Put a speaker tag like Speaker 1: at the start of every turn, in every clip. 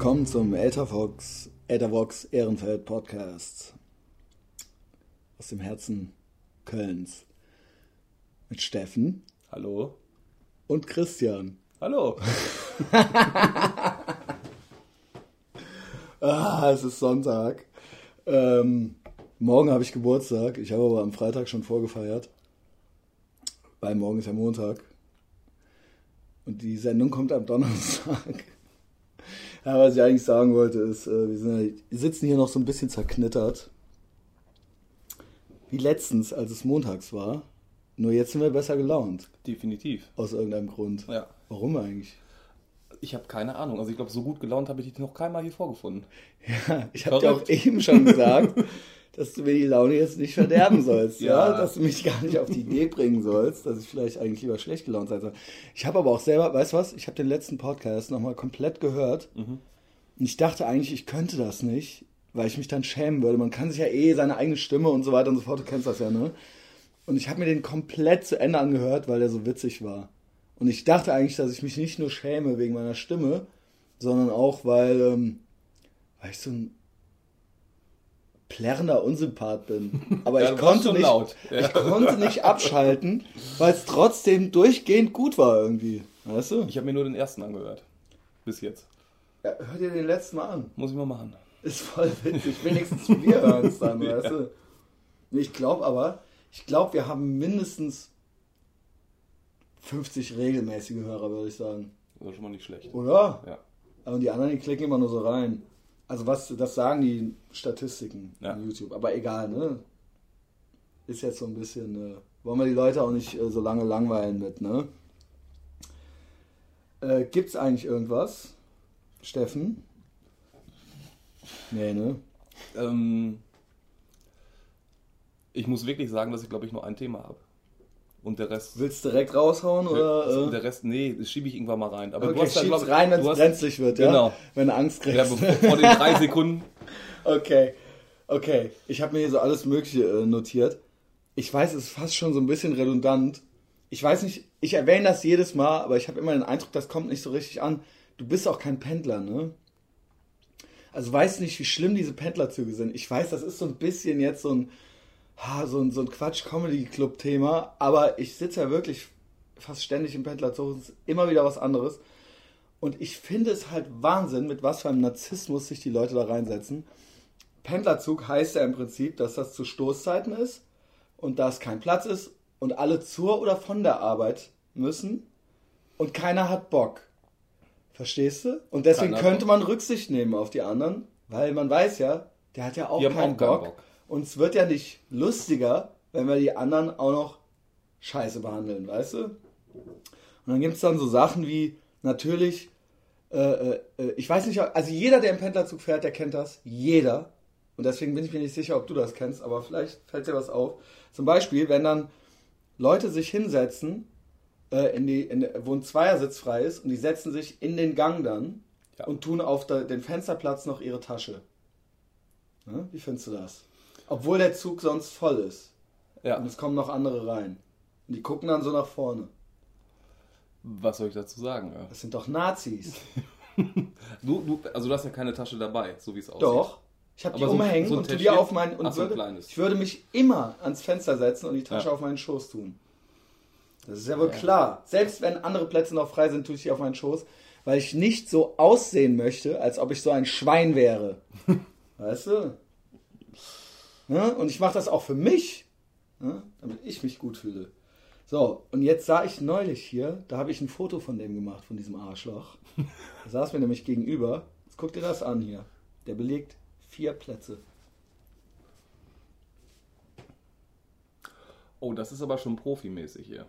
Speaker 1: willkommen zum Ethervox, Ethervox Ehrenfeld Podcast aus dem Herzen Kölns mit Steffen.
Speaker 2: Hallo.
Speaker 1: Und Christian.
Speaker 2: Hallo.
Speaker 1: ah, es ist Sonntag. Ähm, morgen habe ich Geburtstag. Ich habe aber am Freitag schon vorgefeiert. Weil morgen ist ja Montag. Und die Sendung kommt am Donnerstag. Ja, was ich eigentlich sagen wollte, ist, äh, wir, sind, wir sitzen hier noch so ein bisschen zerknittert. Wie letztens, als es montags war. Nur jetzt sind wir besser gelaunt.
Speaker 2: Definitiv.
Speaker 1: Aus irgendeinem Grund.
Speaker 2: Ja.
Speaker 1: Warum eigentlich?
Speaker 2: Ich habe keine Ahnung. Also ich glaube, so gut gelaunt habe ich dich noch keinmal hier vorgefunden.
Speaker 1: Ja, ich habe dir auch eben schon gesagt, dass du mir die Laune jetzt nicht verderben sollst, ja. ja. dass du mich gar nicht auf die Idee bringen sollst, dass ich vielleicht eigentlich lieber schlecht gelaunt sein soll. Ich habe aber auch selber, weißt du was, ich habe den letzten Podcast nochmal komplett gehört mhm. und ich dachte eigentlich, ich könnte das nicht, weil ich mich dann schämen würde. Man kann sich ja eh seine eigene Stimme und so weiter und so fort, du kennst das ja, ne? Und ich habe mir den komplett zu Ende angehört, weil der so witzig war. Und ich dachte eigentlich, dass ich mich nicht nur schäme wegen meiner Stimme, sondern auch, weil, ähm, weil ich so ein plärrender Unsympath bin. Aber ja, ich, konnte nicht, ja. ich konnte nicht abschalten, weil es trotzdem durchgehend gut war irgendwie. Weißt du?
Speaker 2: Ich habe mir nur den ersten angehört. Bis jetzt.
Speaker 1: Ja, hör dir den letzten mal an.
Speaker 2: Muss ich mal machen.
Speaker 1: Ist voll witzig. Wenigstens wir hören es dann, weißt du? Ich glaube aber, ich glaube, wir haben mindestens 50 regelmäßige Hörer, würde ich sagen.
Speaker 2: Das ist schon mal nicht schlecht.
Speaker 1: Oder?
Speaker 2: Ja.
Speaker 1: Und die anderen, die klicken immer nur so rein. Also was, das sagen die Statistiken ja. auf YouTube. Aber egal, ne? Ist jetzt so ein bisschen, äh, wollen wir die Leute auch nicht äh, so lange langweilen mit, ne? Äh, gibt's eigentlich irgendwas, Steffen? Nee, ne?
Speaker 2: Ähm, ich muss wirklich sagen, dass ich glaube ich nur ein Thema habe. Und der Rest.
Speaker 1: Willst du direkt raushauen oder?
Speaker 2: Also der Rest, nee, das schiebe ich irgendwann mal rein.
Speaker 1: Aber okay, du hast dann, glaub, rein, wenn es brenzlig wird, ja?
Speaker 2: Genau.
Speaker 1: Wenn du Angst kriegst.
Speaker 2: Ja, vor den drei Sekunden.
Speaker 1: okay. Okay. Ich habe mir hier so alles Mögliche äh, notiert. Ich weiß, es ist fast schon so ein bisschen redundant. Ich weiß nicht, ich erwähne das jedes Mal, aber ich habe immer den Eindruck, das kommt nicht so richtig an. Du bist auch kein Pendler, ne? Also weiß nicht, wie schlimm diese Pendlerzüge sind. Ich weiß, das ist so ein bisschen jetzt so ein ha, so, ein, so ein Quatsch-Comedy-Club-Thema, aber ich sitze ja wirklich fast ständig im Pendlerzug, es ist immer wieder was anderes. Und ich finde es halt Wahnsinn, mit was für einem Narzissmus sich die Leute da reinsetzen. Pendlerzug heißt ja im Prinzip, dass das zu Stoßzeiten ist und da es kein Platz ist und alle zur oder von der Arbeit müssen und keiner hat Bock. Verstehst du? Und deswegen keiner könnte man Rücksicht nehmen auf die anderen, weil man weiß ja, der hat ja auch, keinen, auch Bock. Bock. Und es wird ja nicht lustiger, wenn wir die anderen auch noch scheiße behandeln, weißt du? Und dann gibt es dann so Sachen wie, natürlich, äh, äh, äh, ich weiß nicht, also jeder, der im Pendlerzug fährt, der kennt das. Jeder. Und deswegen bin ich mir nicht sicher, ob du das kennst, aber vielleicht fällt dir was auf. Zum Beispiel, wenn dann Leute sich hinsetzen, äh, in die, in, wo ein Zweiersitz frei ist, und die setzen sich in den Gang dann ja. und tun auf der, den Fensterplatz noch ihre Tasche. Ja, wie findest du das? Obwohl der Zug sonst voll ist. Ja. Und es kommen noch andere rein. Und die gucken dann so nach vorne.
Speaker 2: Was soll ich dazu sagen? Ja.
Speaker 1: Das sind doch Nazis.
Speaker 2: du, du, also du hast ja keine Tasche dabei, so wie es aussieht.
Speaker 1: Doch. Ich habe die so, umhängen so und tu die auf meinen und so würde, ich würde mich immer ans Fenster setzen und die Tasche ja. auf meinen Schoß tun. Das ist ja wohl ja. klar. Selbst wenn andere Plätze noch frei sind, tue ich die auf meinen Schoß, weil ich nicht so aussehen möchte, als ob ich so ein Schwein wäre. weißt du? Ne? Und ich mache das auch für mich, ne? damit ich mich gut fühle. So, und jetzt sah ich neulich hier, da habe ich ein Foto von dem gemacht, von diesem Arschloch. Da saß mir nämlich gegenüber. Jetzt guck dir das an hier. Der belegt vier Plätze.
Speaker 2: Oh, das ist aber schon profimäßig hier.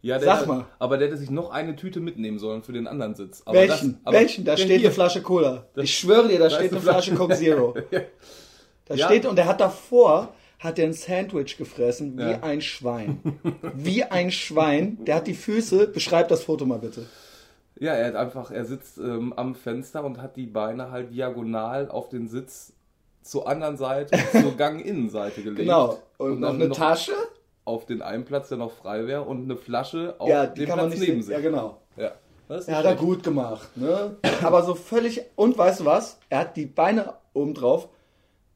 Speaker 2: Ja,
Speaker 1: der Sag mal.
Speaker 2: aber der hätte sich noch eine Tüte mitnehmen sollen für den anderen Sitz.
Speaker 1: Aber Welchen? Das, Welchen? Da steht hier. eine Flasche Cola. Das, ich schwöre dir, da, da steht eine Flasche Coke Zero. Da ja. steht, und er hat davor, hat er ein Sandwich gefressen, wie ja. ein Schwein. wie ein Schwein. Der hat die Füße, beschreib das Foto mal bitte.
Speaker 2: Ja, er hat einfach, er sitzt ähm, am Fenster und hat die Beine halt diagonal auf den Sitz zur anderen Seite, zur Ganginnenseite gelegt.
Speaker 1: Genau. Und, und noch eine noch Tasche?
Speaker 2: Auf den einen Platz, der noch frei wäre, und eine Flasche auf ja, den Platz neben sich.
Speaker 1: Ja, genau.
Speaker 2: Ja. Das nicht
Speaker 1: hat er
Speaker 2: schlecht.
Speaker 1: gut gemacht, ne? Aber so völlig. Und weißt du was? Er hat die Beine oben drauf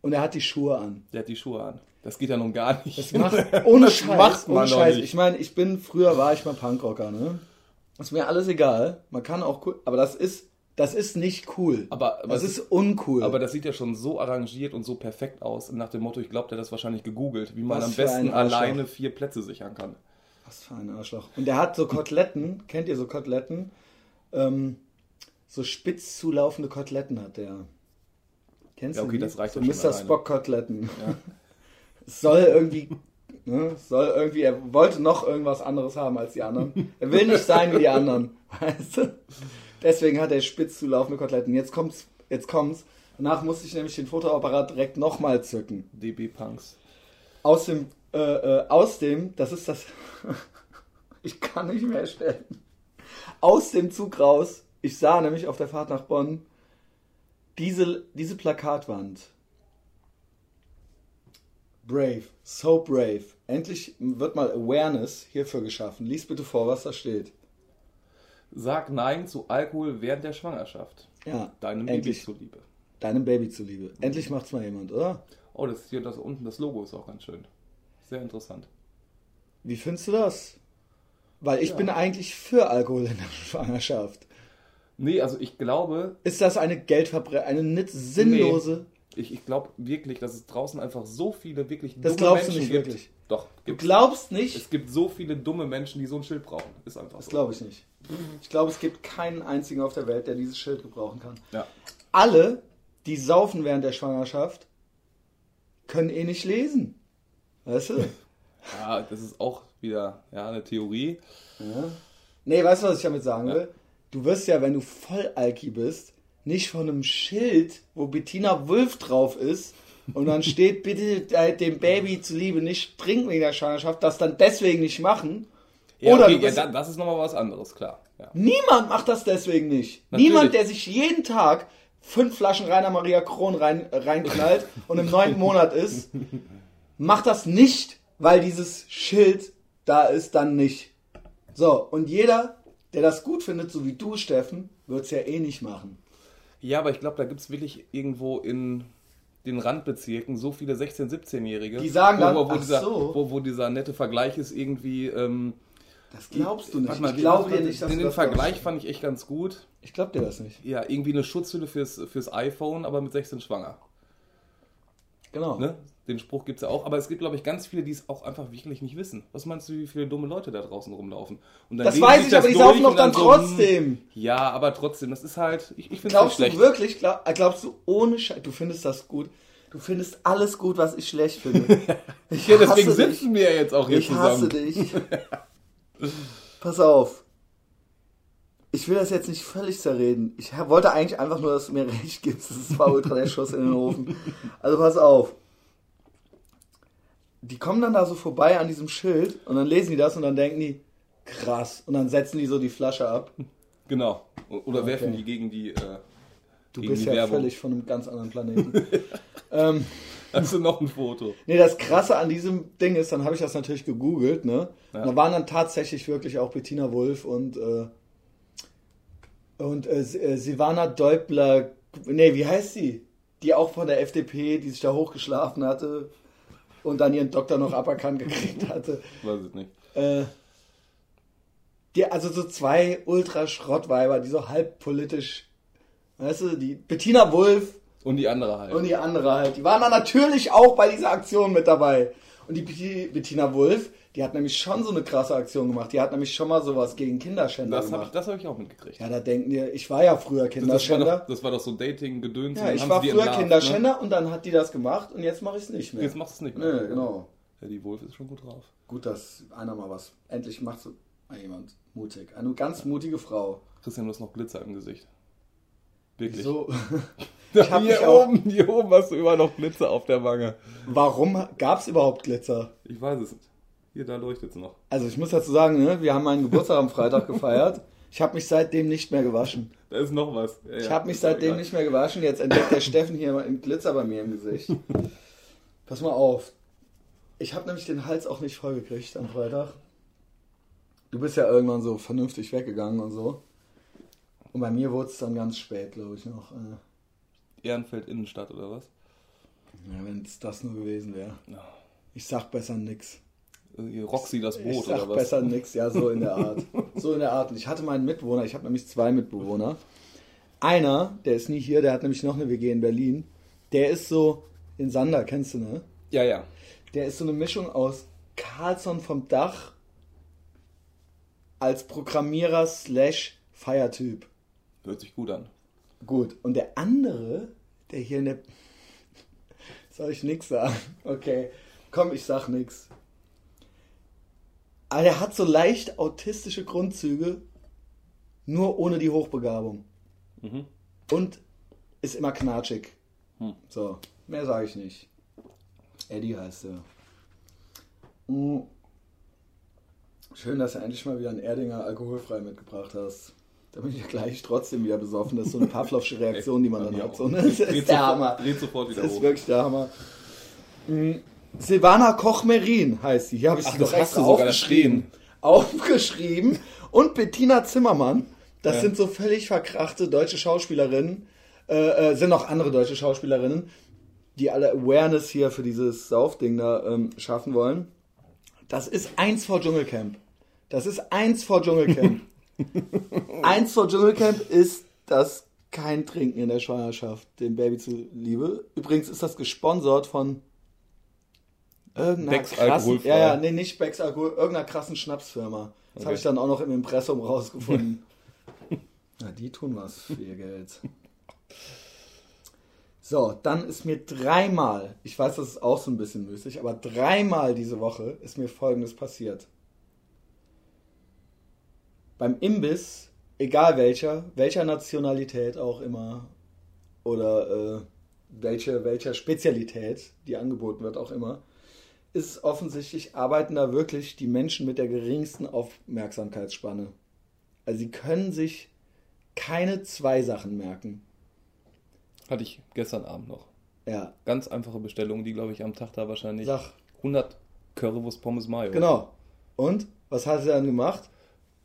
Speaker 1: und er hat die Schuhe an.
Speaker 2: Der hat die Schuhe an. Das geht ja nun gar nicht.
Speaker 1: Das macht ohne
Speaker 2: Das
Speaker 1: Scheiß.
Speaker 2: macht man
Speaker 1: ohne Scheiß.
Speaker 2: nicht.
Speaker 1: Ich meine, ich bin früher war ich mal Punkrocker, ne? Ist mir alles egal. Man kann auch cool, aber das ist das ist nicht cool.
Speaker 2: Aber- aber
Speaker 1: das ist uncool.
Speaker 2: Aber das sieht ja schon so arrangiert und so perfekt aus. Nach dem Motto, ich glaube, der hat das wahrscheinlich gegoogelt, wie man
Speaker 1: Was
Speaker 2: am besten alleine vier Plätze sichern kann.
Speaker 1: Was für ein Arschloch. Und der hat so Koteletten, kennt ihr so Koteletten? Ähm, so spitz zulaufende Koteletten hat der. Kennst
Speaker 2: Ja,
Speaker 1: du
Speaker 2: okay,
Speaker 1: die?
Speaker 2: das reicht
Speaker 1: so Mr. Spock Koteletten. Es soll irgendwie, ne, soll irgendwie, er wollte noch irgendwas anderes haben als die anderen. Er will nicht sein wie die anderen, weißt du? Deswegen hat er spitz zulaufende Koteletten. Jetzt kommt's, jetzt kommt's. Danach musste ich nämlich den Fotoapparat direkt nochmal zücken.
Speaker 2: DB Punks.
Speaker 1: Aus dem, äh, äh, aus dem, das ist das, ich kann nicht mehr stellen. Aus dem Zug raus, ich sah nämlich auf der Fahrt nach Bonn diese, diese Plakatwand. Brave, so brave. Endlich wird mal Awareness hierfür geschaffen. Lies bitte vor, was da steht.
Speaker 2: Sag Nein zu Alkohol während der Schwangerschaft.
Speaker 1: Ja,
Speaker 2: Deinem Baby
Speaker 1: endlich,
Speaker 2: zuliebe.
Speaker 1: deinem Baby zuliebe. Endlich macht's mal jemand, oder?
Speaker 2: Oh, das hier das unten, das Logo ist auch ganz schön. Sehr interessant.
Speaker 1: Wie findest du das? Weil ich
Speaker 2: Ja.
Speaker 1: bin eigentlich für Alkohol in der Schwangerschaft.
Speaker 2: Nee, also ich glaube,
Speaker 1: Ist das eine Geldverbrennung, eine nicht sinnlose?
Speaker 2: ich, ich glaube wirklich, dass es draußen einfach so viele wirklich
Speaker 1: Das
Speaker 2: dumme
Speaker 1: glaubst du
Speaker 2: Menschen
Speaker 1: nicht
Speaker 2: gibt.
Speaker 1: wirklich?
Speaker 2: Doch,
Speaker 1: Du
Speaker 2: gibt's.
Speaker 1: glaubst nicht?
Speaker 2: Es gibt so viele dumme Menschen, die so ein Schild brauchen. Ist einfach
Speaker 1: Das
Speaker 2: so.
Speaker 1: glaube ich nicht. Ich glaube, es gibt keinen einzigen auf der Welt, der dieses Schild gebrauchen kann.
Speaker 2: Ja.
Speaker 1: Alle, die saufen während der Schwangerschaft, können eh nicht lesen. Weißt du?
Speaker 2: ja, das ist auch wieder ja, eine Theorie.
Speaker 1: Ja. Nee, weißt du, was ich damit sagen
Speaker 2: Ja.
Speaker 1: will? Du wirst ja, wenn du voll Alki bist, nicht von einem Schild, wo Bettina Wulff drauf ist und dann steht, bitte äh, dem Baby zuliebe nicht trinken wegen der Schwangerschaft, das dann deswegen nicht machen.
Speaker 2: Ja,
Speaker 1: Oder
Speaker 2: okay, ja,
Speaker 1: bist,
Speaker 2: da- das ist nochmal was anderes, klar. Ja.
Speaker 1: niemand macht das deswegen nicht.
Speaker 2: Natürlich.
Speaker 1: Niemand, der sich jeden Tag fünf Flaschen Rainer Maria Kron rein, reinknallt und im neunten Monat ist, macht das nicht, weil dieses Schild da ist, dann nicht. So, und jeder, der das gut findet, so wie du, Steffen, wird es ja eh nicht machen.
Speaker 2: Ja, aber ich glaube, da gibt es wirklich irgendwo in den Randbezirken so viele 16-, 17-Jährige.
Speaker 1: Die sagen
Speaker 2: wo,
Speaker 1: dann,
Speaker 2: wo, wo,
Speaker 1: ach
Speaker 2: dieser,
Speaker 1: so.
Speaker 2: wo, wo dieser nette Vergleich ist irgendwie. Ähm,
Speaker 1: Das glaubst du nicht.
Speaker 2: mal,
Speaker 1: ich glaube dir nicht, dass
Speaker 2: den, den Vergleich
Speaker 1: glaubst.
Speaker 2: fand ich echt ganz gut.
Speaker 1: Ich glaube dir das nicht.
Speaker 2: Ja, irgendwie eine Schutzhülle fürs, fürs iPhone, aber mit 16 schwanger.
Speaker 1: Genau.
Speaker 2: Ne? Den Spruch gibt es ja auch, aber es gibt, glaube ich, ganz viele, die es auch einfach wirklich nicht wissen. Was meinst du, wie viele dumme Leute da draußen rumlaufen? Und dann
Speaker 1: Das weiß ich, aber die saufen doch dann
Speaker 2: so, hm,
Speaker 1: trotzdem.
Speaker 2: Ja, aber trotzdem, das ist halt, ich, ich finde es
Speaker 1: Glaubst
Speaker 2: schlecht.
Speaker 1: du wirklich, glaub, äh, glaubst du ohne Scheiß, du findest das gut? Du findest alles gut, was ich schlecht finde. Ich
Speaker 2: ja, deswegen
Speaker 1: hasse dich.
Speaker 2: sitzen wir ja jetzt auch hier
Speaker 1: Ich hasse
Speaker 2: zusammen.
Speaker 1: dich. Pass auf. Ich will das jetzt nicht völlig zerreden. Ich wollte eigentlich einfach nur, dass du mir recht gibst. Das war ultra der Schuss in den Ofen. Also pass auf. Die kommen dann da so vorbei an diesem Schild und dann lesen die das und dann denken die, krass. Und dann setzen die so die Flasche ab.
Speaker 2: Genau. Oder
Speaker 1: Okay.
Speaker 2: werfen die gegen die, äh,
Speaker 1: Du
Speaker 2: gegen
Speaker 1: bist
Speaker 2: die
Speaker 1: ja
Speaker 2: Werbung.
Speaker 1: völlig von einem ganz anderen Planeten. ähm,
Speaker 2: Hast du noch ein Foto?
Speaker 1: Nee, das Krasse an diesem Ding ist, dann habe ich das natürlich gegoogelt, ne?
Speaker 2: Ja.
Speaker 1: Da waren dann tatsächlich wirklich auch Bettina Wulff und, äh, und äh, äh, Silvana Deubler, nee, wie heißt sie? Die auch von der FDP, die sich da hochgeschlafen hatte und dann ihren Doktor noch aberkannt gekriegt hatte.
Speaker 2: Weiß ich nicht.
Speaker 1: Äh, die, also so zwei Ultraschrottweiber, die so halb politisch, weißt du, die Bettina Wulff
Speaker 2: Und die andere halt.
Speaker 1: und die andere halt. Die waren dann natürlich auch bei dieser Aktion mit dabei. Und die Betti- Bettina Wulff, die hat nämlich schon so eine krasse Aktion gemacht. Die hat nämlich schon mal sowas gegen Kinderschänder
Speaker 2: das habe ich,
Speaker 1: gemacht.
Speaker 2: das hab ich auch mitgekriegt.
Speaker 1: Ja, da denken die, ich war ja früher
Speaker 2: das, war
Speaker 1: Kinderschänder.
Speaker 2: doch, das war doch so Dating-Gedöns.
Speaker 1: Ja, ich war früher
Speaker 2: entlarvt,
Speaker 1: Kinderschänder und dann hat die das gemacht und jetzt mache ich es nicht
Speaker 2: Ne?
Speaker 1: mehr.
Speaker 2: Jetzt machst du es nicht mehr.
Speaker 1: Nö, genau.
Speaker 2: Ja, die Wolf ist schon gut drauf.
Speaker 1: Gut, dass einer mal was. Endlich macht so mal jemand mutig. Eine ganz mutige Frau.
Speaker 2: Christian, du hast noch Glitzer im Gesicht. Wirklich.
Speaker 1: So.
Speaker 2: Ja,
Speaker 1: hab
Speaker 2: hier
Speaker 1: auch-
Speaker 2: oben, hier oben hast du immer noch Glitzer auf der Wange.
Speaker 1: Warum gab es überhaupt Glitzer?
Speaker 2: Ich weiß es nicht. Hier, da leuchtet es noch.
Speaker 1: Also ich muss dazu sagen, ne, wir haben meinen Geburtstag am Freitag gefeiert. Ich habe mich seitdem nicht mehr gewaschen.
Speaker 2: Da ist noch was. Ja,
Speaker 1: Ich habe mich seitdem nicht mehr gewaschen. Jetzt entdeckt der Steffen hier mal einen Glitzer bei mir im Gesicht. Pass mal auf. Ich habe nämlich den Hals auch nicht voll gekriegt am Freitag. Du bist ja irgendwann so vernünftig weggegangen und so. Und bei mir wurde es dann ganz spät, glaube ich, noch. Äh,
Speaker 2: Ehrenfeld Innenstadt oder was?
Speaker 1: ja, wenn es das nur gewesen wäre.
Speaker 2: Ja.
Speaker 1: Ich sag besser nix.
Speaker 2: Äh, Roxy das
Speaker 1: Ich
Speaker 2: Brot
Speaker 1: sag
Speaker 2: oder was?
Speaker 1: besser nix, ja, so in der Art. so in der Art. Und ich hatte meinen Mitwohner, ich habe nämlich zwei Mitbewohner. Einer, der ist nie hier, der hat nämlich noch eine WG in Berlin. Der ist so, in Sander, kennst du, ne?
Speaker 2: Ja, ja.
Speaker 1: Der ist so eine Mischung aus Carlson vom Dach als Programmierer slash Feiertyp.
Speaker 2: Hört sich gut an.
Speaker 1: Gut. Und der andere, der hier in der... Soll ich nix sagen? Okay. Komm, ich sag nix. Aber der hat so leicht autistische Grundzüge, nur ohne die Hochbegabung.
Speaker 2: Mhm.
Speaker 1: Und ist immer knatschig.
Speaker 2: Hm.
Speaker 1: So, mehr sage ich nicht. Eddie heißt er. Mm. Schön, dass du endlich mal wieder einen Erdinger alkoholfrei mitgebracht hast. Da bin ich ja gleich trotzdem wieder besoffen. Das ist so eine Pavlovsche Reaktion, die man dann
Speaker 2: mir
Speaker 1: hat. So, ne? Das ist der
Speaker 2: sofort-
Speaker 1: Hammer.
Speaker 2: Dreht sofort wieder
Speaker 1: Das ist wirklich der Hammer. Mm. Silvana Koch-Merin heißt sie. Hier habe ich
Speaker 2: Ach,
Speaker 1: sie doch
Speaker 2: hast
Speaker 1: extra aufgeschrieben. Aufgeschrieben. Und Bettina Zimmermann. Das
Speaker 2: Ja.
Speaker 1: sind so völlig verkrachte deutsche Schauspielerinnen. Äh, äh, sind auch andere deutsche Schauspielerinnen, die alle Awareness hier für dieses Saufding da ähm, schaffen wollen. Das ist eins vor Dschungelcamp. Das ist eins vor Dschungelcamp. eins vor Dschungelcamp ist das kein Trinken in der Schwangerschaft, dem Baby zuliebe. Übrigens ist das gesponsert von irgendeiner
Speaker 2: Becks
Speaker 1: krassen,
Speaker 2: alkoholfrei.
Speaker 1: ja, ja, nee, nicht Becks Alkohol, irgendeiner krassen Schnapsfirma. Das habe
Speaker 2: Okay.
Speaker 1: ich dann auch noch im Impressum rausgefunden. Na, die tun was für ihr Geld. So, dann ist mir dreimal, ich weiß, das ist auch so ein bisschen müßig, aber dreimal diese Woche ist mir Folgendes passiert. Beim Imbiss, egal welcher, welcher Nationalität auch immer, oder äh, welche, welcher Spezialität, die angeboten wird, auch immer, ist offensichtlich, arbeiten da wirklich die Menschen mit der geringsten Aufmerksamkeitsspanne. Also sie können sich keine zwei Sachen merken.
Speaker 2: Hatte ich gestern Abend noch.
Speaker 1: Ja,
Speaker 2: Ganz einfache Bestellung, die glaube ich am Tag da wahrscheinlich
Speaker 1: sag,
Speaker 2: 100 Currywurst Pommes Mayo.
Speaker 1: genau. Und? Was hat sie dann gemacht?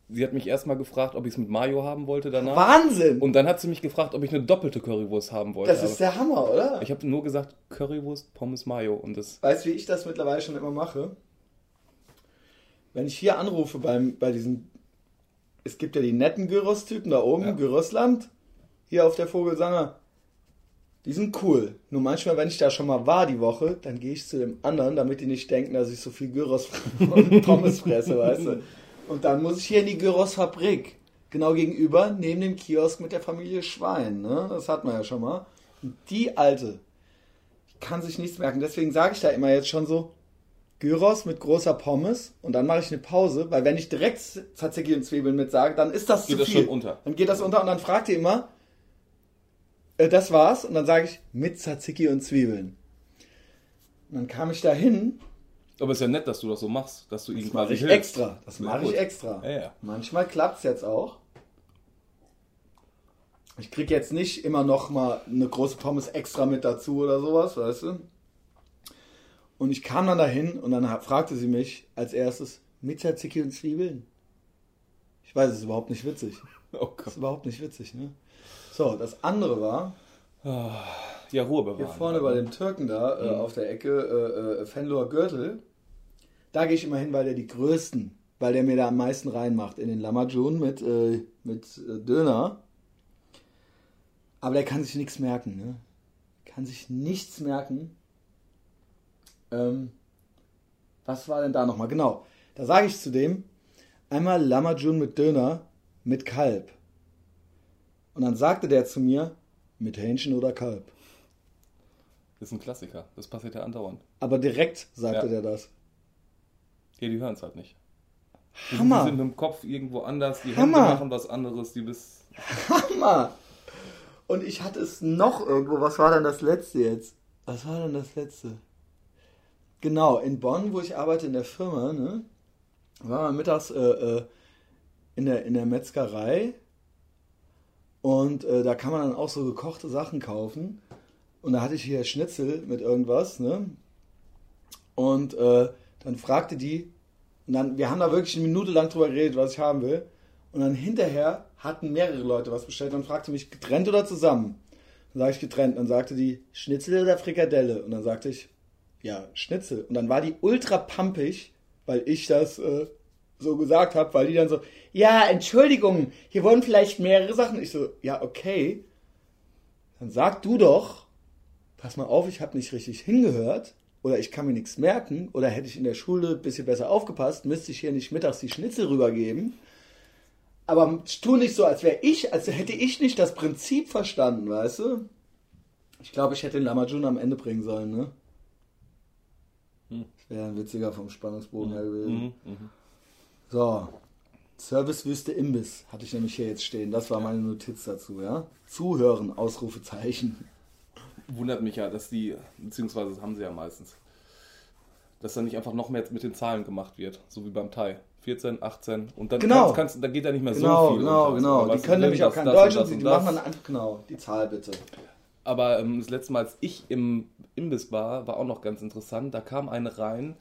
Speaker 2: Sie hat mich erstmal gefragt, ob ich es mit Mayo haben wollte danach.
Speaker 1: Wahnsinn!
Speaker 2: Und dann hat sie mich gefragt, ob ich eine doppelte Currywurst haben wollte.
Speaker 1: das ist der Hammer, oder?
Speaker 2: ich habe nur gesagt Currywurst Pommes Mayo und das
Speaker 1: Weißt du, wie ich das mittlerweile schon immer mache? Wenn ich hier anrufe beim, bei diesen, es gibt ja die netten Gyros-Typen da oben,
Speaker 2: Ja.
Speaker 1: Gyrosland, hier auf der Vogelsanger. Die sind cool. Nur manchmal, wenn ich da schon mal war die Woche, dann gehe ich zu dem anderen, damit die nicht denken, dass ich so viel Gyros und Pommes fresse, weißt du. Und dann muss ich hier in die Gyros-Fabrik. Genau gegenüber, neben dem Kiosk mit der Familie Schwein. Ne? Das hat man ja schon mal. Und die alte, kann sich nichts merken. Deswegen sage ich da immer jetzt schon so, Gyros mit großer Pommes und dann mache ich eine Pause, weil wenn ich direkt Tzatziki und Zwiebeln mit sage, dann ist das
Speaker 2: Geht
Speaker 1: zu
Speaker 2: das
Speaker 1: viel.
Speaker 2: schon unter.
Speaker 1: Dann geht das unter und dann fragt ihr immer, äh, das war's und dann sage ich mit Tzatziki und Zwiebeln. Und dann kam ich da hin,
Speaker 2: Aber ist ja nett, dass du das so machst, dass du ihn
Speaker 1: das mache
Speaker 2: quasi
Speaker 1: ich
Speaker 2: hilfst.
Speaker 1: extra. Das mache ich
Speaker 2: gut.
Speaker 1: extra.
Speaker 2: Ja, ja.
Speaker 1: Manchmal klappt's jetzt auch. Ich krieg jetzt nicht immer noch mal eine große Pommes extra mit dazu oder sowas, weißt du? Und ich kam dann dahin und dann fragte sie mich als erstes mit Tzatziki und Zwiebeln. Ich weiß, es ist überhaupt nicht witzig.
Speaker 2: Oh
Speaker 1: Das
Speaker 2: Gott.
Speaker 1: ist überhaupt nicht witzig, ne? So, das andere war,
Speaker 2: Ja, Ruhe bewahren.
Speaker 1: hier vorne bei dem Türken da äh, auf der Ecke, äh, äh, Fenloher Gürtel, da gehe ich immer hin, weil der die größten, weil der mir da am meisten reinmacht in den Lamajun mit, äh, mit äh, Döner. Aber der kann sich nichts merken, ne? Kann sich nichts merken. Ähm, was war denn da nochmal? Genau, da sage ich zu dem, einmal Lamajun mit Döner mit Kalb. Und dann sagte der zu mir, mit Hähnchen oder Kalb.
Speaker 2: Das ist ein Klassiker. Das passiert ja andauernd.
Speaker 1: Aber direkt sagte
Speaker 2: Ja.
Speaker 1: der das.
Speaker 2: Hier, die hören es halt nicht. Die
Speaker 1: Hammer.
Speaker 2: sind mit dem Kopf irgendwo anders, die
Speaker 1: Hammer.
Speaker 2: Hände machen was anderes, die bist.
Speaker 1: Hammer! Und ich hatte es noch irgendwo. Was war denn das letzte jetzt? Was war denn das letzte? Genau, in Bonn, wo ich arbeite in der Firma, ne? War man mittags äh, äh, in, der, in der Metzgerei. Und äh, da kann man dann auch so gekochte Sachen kaufen. Und da hatte ich hier Schnitzel mit irgendwas, ne? Und äh, dann fragte die, und dann, wir haben da wirklich eine Minute lang drüber geredet, was ich haben will. Und dann hinterher hatten mehrere Leute was bestellt und fragte mich, getrennt oder zusammen? Dann sage ich getrennt. Dann sagte die, Schnitzel oder Frikadelle? Und dann sagte ich, ja, Schnitzel. Und dann war die ultra pumpig, weil ich das äh, so gesagt habe, weil die dann so, ja, Entschuldigung, hier wurden vielleicht mehrere Sachen. Ich so, ja, okay. Dann sag du doch, pass mal auf, ich habe nicht richtig hingehört oder ich kann mir nichts merken oder hätte ich in der Schule ein bisschen besser aufgepasst, müsste ich hier nicht mittags die Schnitzel rübergeben. Aber tu nicht so, als wäre ich, als hätte ich nicht das Prinzip verstanden, weißt du? Ich glaube, ich hätte den Lamajun am Ende bringen sollen, ne?
Speaker 2: Hm.
Speaker 1: Das wäre ein witziger vom Spannungsbogen her gewesen.
Speaker 2: Mhm, mhm.
Speaker 1: So. Servicewüste Imbiss hatte ich nämlich hier jetzt stehen. Das war meine Notiz dazu, ja? Zuhören, Ausrufezeichen.
Speaker 2: Wundert mich ja, dass die, beziehungsweise das haben sie ja meistens, dass da nicht einfach noch mehr mit den Zahlen gemacht wird, so wie beim Thai. 14, 18 und dann
Speaker 1: Genau.
Speaker 2: kannst, kannst, da geht ja nicht mehr
Speaker 1: Genau,
Speaker 2: so viel.
Speaker 1: genau, genau.
Speaker 2: Aber
Speaker 1: Die können nämlich auch kein
Speaker 2: das
Speaker 1: Deutsch
Speaker 2: und
Speaker 1: und die machen dann einfach, genau, die Zahl bitte.
Speaker 2: Aber ähm, das letzte Mal, als ich im Imbiss war, war auch noch ganz interessant. Da kam eine rein,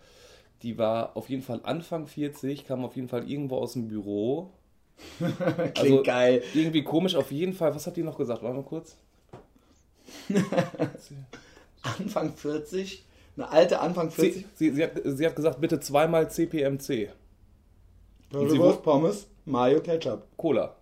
Speaker 2: die war auf jeden Fall Anfang 40, kam auf jeden Fall irgendwo aus dem Büro.
Speaker 1: Klingt
Speaker 2: Also-
Speaker 1: geil.
Speaker 2: Irgendwie komisch, auf jeden Fall. Was hat die noch gesagt? Warte mal kurz.
Speaker 1: Anfang 40, eine alte Anfang 40.
Speaker 2: Sie, sie, sie, hat, sie hat gesagt, bitte zweimal CPMC.
Speaker 1: Currywurst, Pommes, Mayo, Ketchup.
Speaker 2: Cola.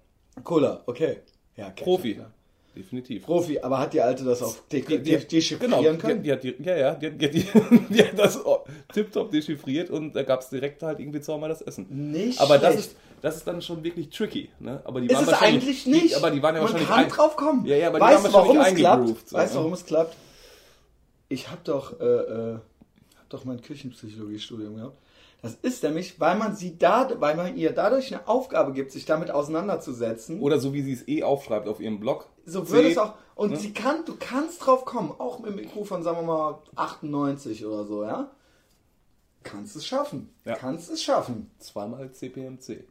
Speaker 1: Cola, okay. Ja, Ketchup,
Speaker 2: Profi.
Speaker 1: klar.
Speaker 2: Definitiv.
Speaker 1: Profi, aber hat die Alte das auch
Speaker 2: Die-
Speaker 1: de
Speaker 2: die-
Speaker 1: dechiffrieren
Speaker 2: genau,
Speaker 1: können?
Speaker 2: Die, die hat die, ja, ja, die, die, die, die hat das oh, tiptop dechiffriert und da gab es direkt halt irgendwie zweimal das Essen.
Speaker 1: Nicht
Speaker 2: Aber das ist, das ist dann schon wirklich tricky. Ne? Aber die
Speaker 1: Ist
Speaker 2: waren
Speaker 1: es
Speaker 2: wahrscheinlich-
Speaker 1: eigentlich nicht.
Speaker 2: Die, aber die waren ja
Speaker 1: Man
Speaker 2: wahrscheinlich
Speaker 1: kann
Speaker 2: ein-
Speaker 1: drauf kommen.
Speaker 2: Ja, ja, aber die
Speaker 1: weißt
Speaker 2: waren
Speaker 1: du, warum es klappt?
Speaker 2: so,
Speaker 1: weißt du,
Speaker 2: ne?
Speaker 1: warum es klappt? Ich habe doch, äh, äh, hab doch mein Küchenpsychologiestudium gehabt. Das ist nämlich, weil man sie da, weil man ihr dadurch eine Aufgabe gibt, sich damit auseinanderzusetzen.
Speaker 2: Oder so wie sie es eh aufschreibt auf ihrem Blog.
Speaker 1: So würde es auch. Und
Speaker 2: ne?
Speaker 1: sie kann, du kannst drauf kommen, auch mit dem IQ von, sagen wir mal, 98 oder so, ja? Kannst es schaffen.
Speaker 2: Ja.
Speaker 1: Kannst es schaffen.
Speaker 2: Zweimal CPMC.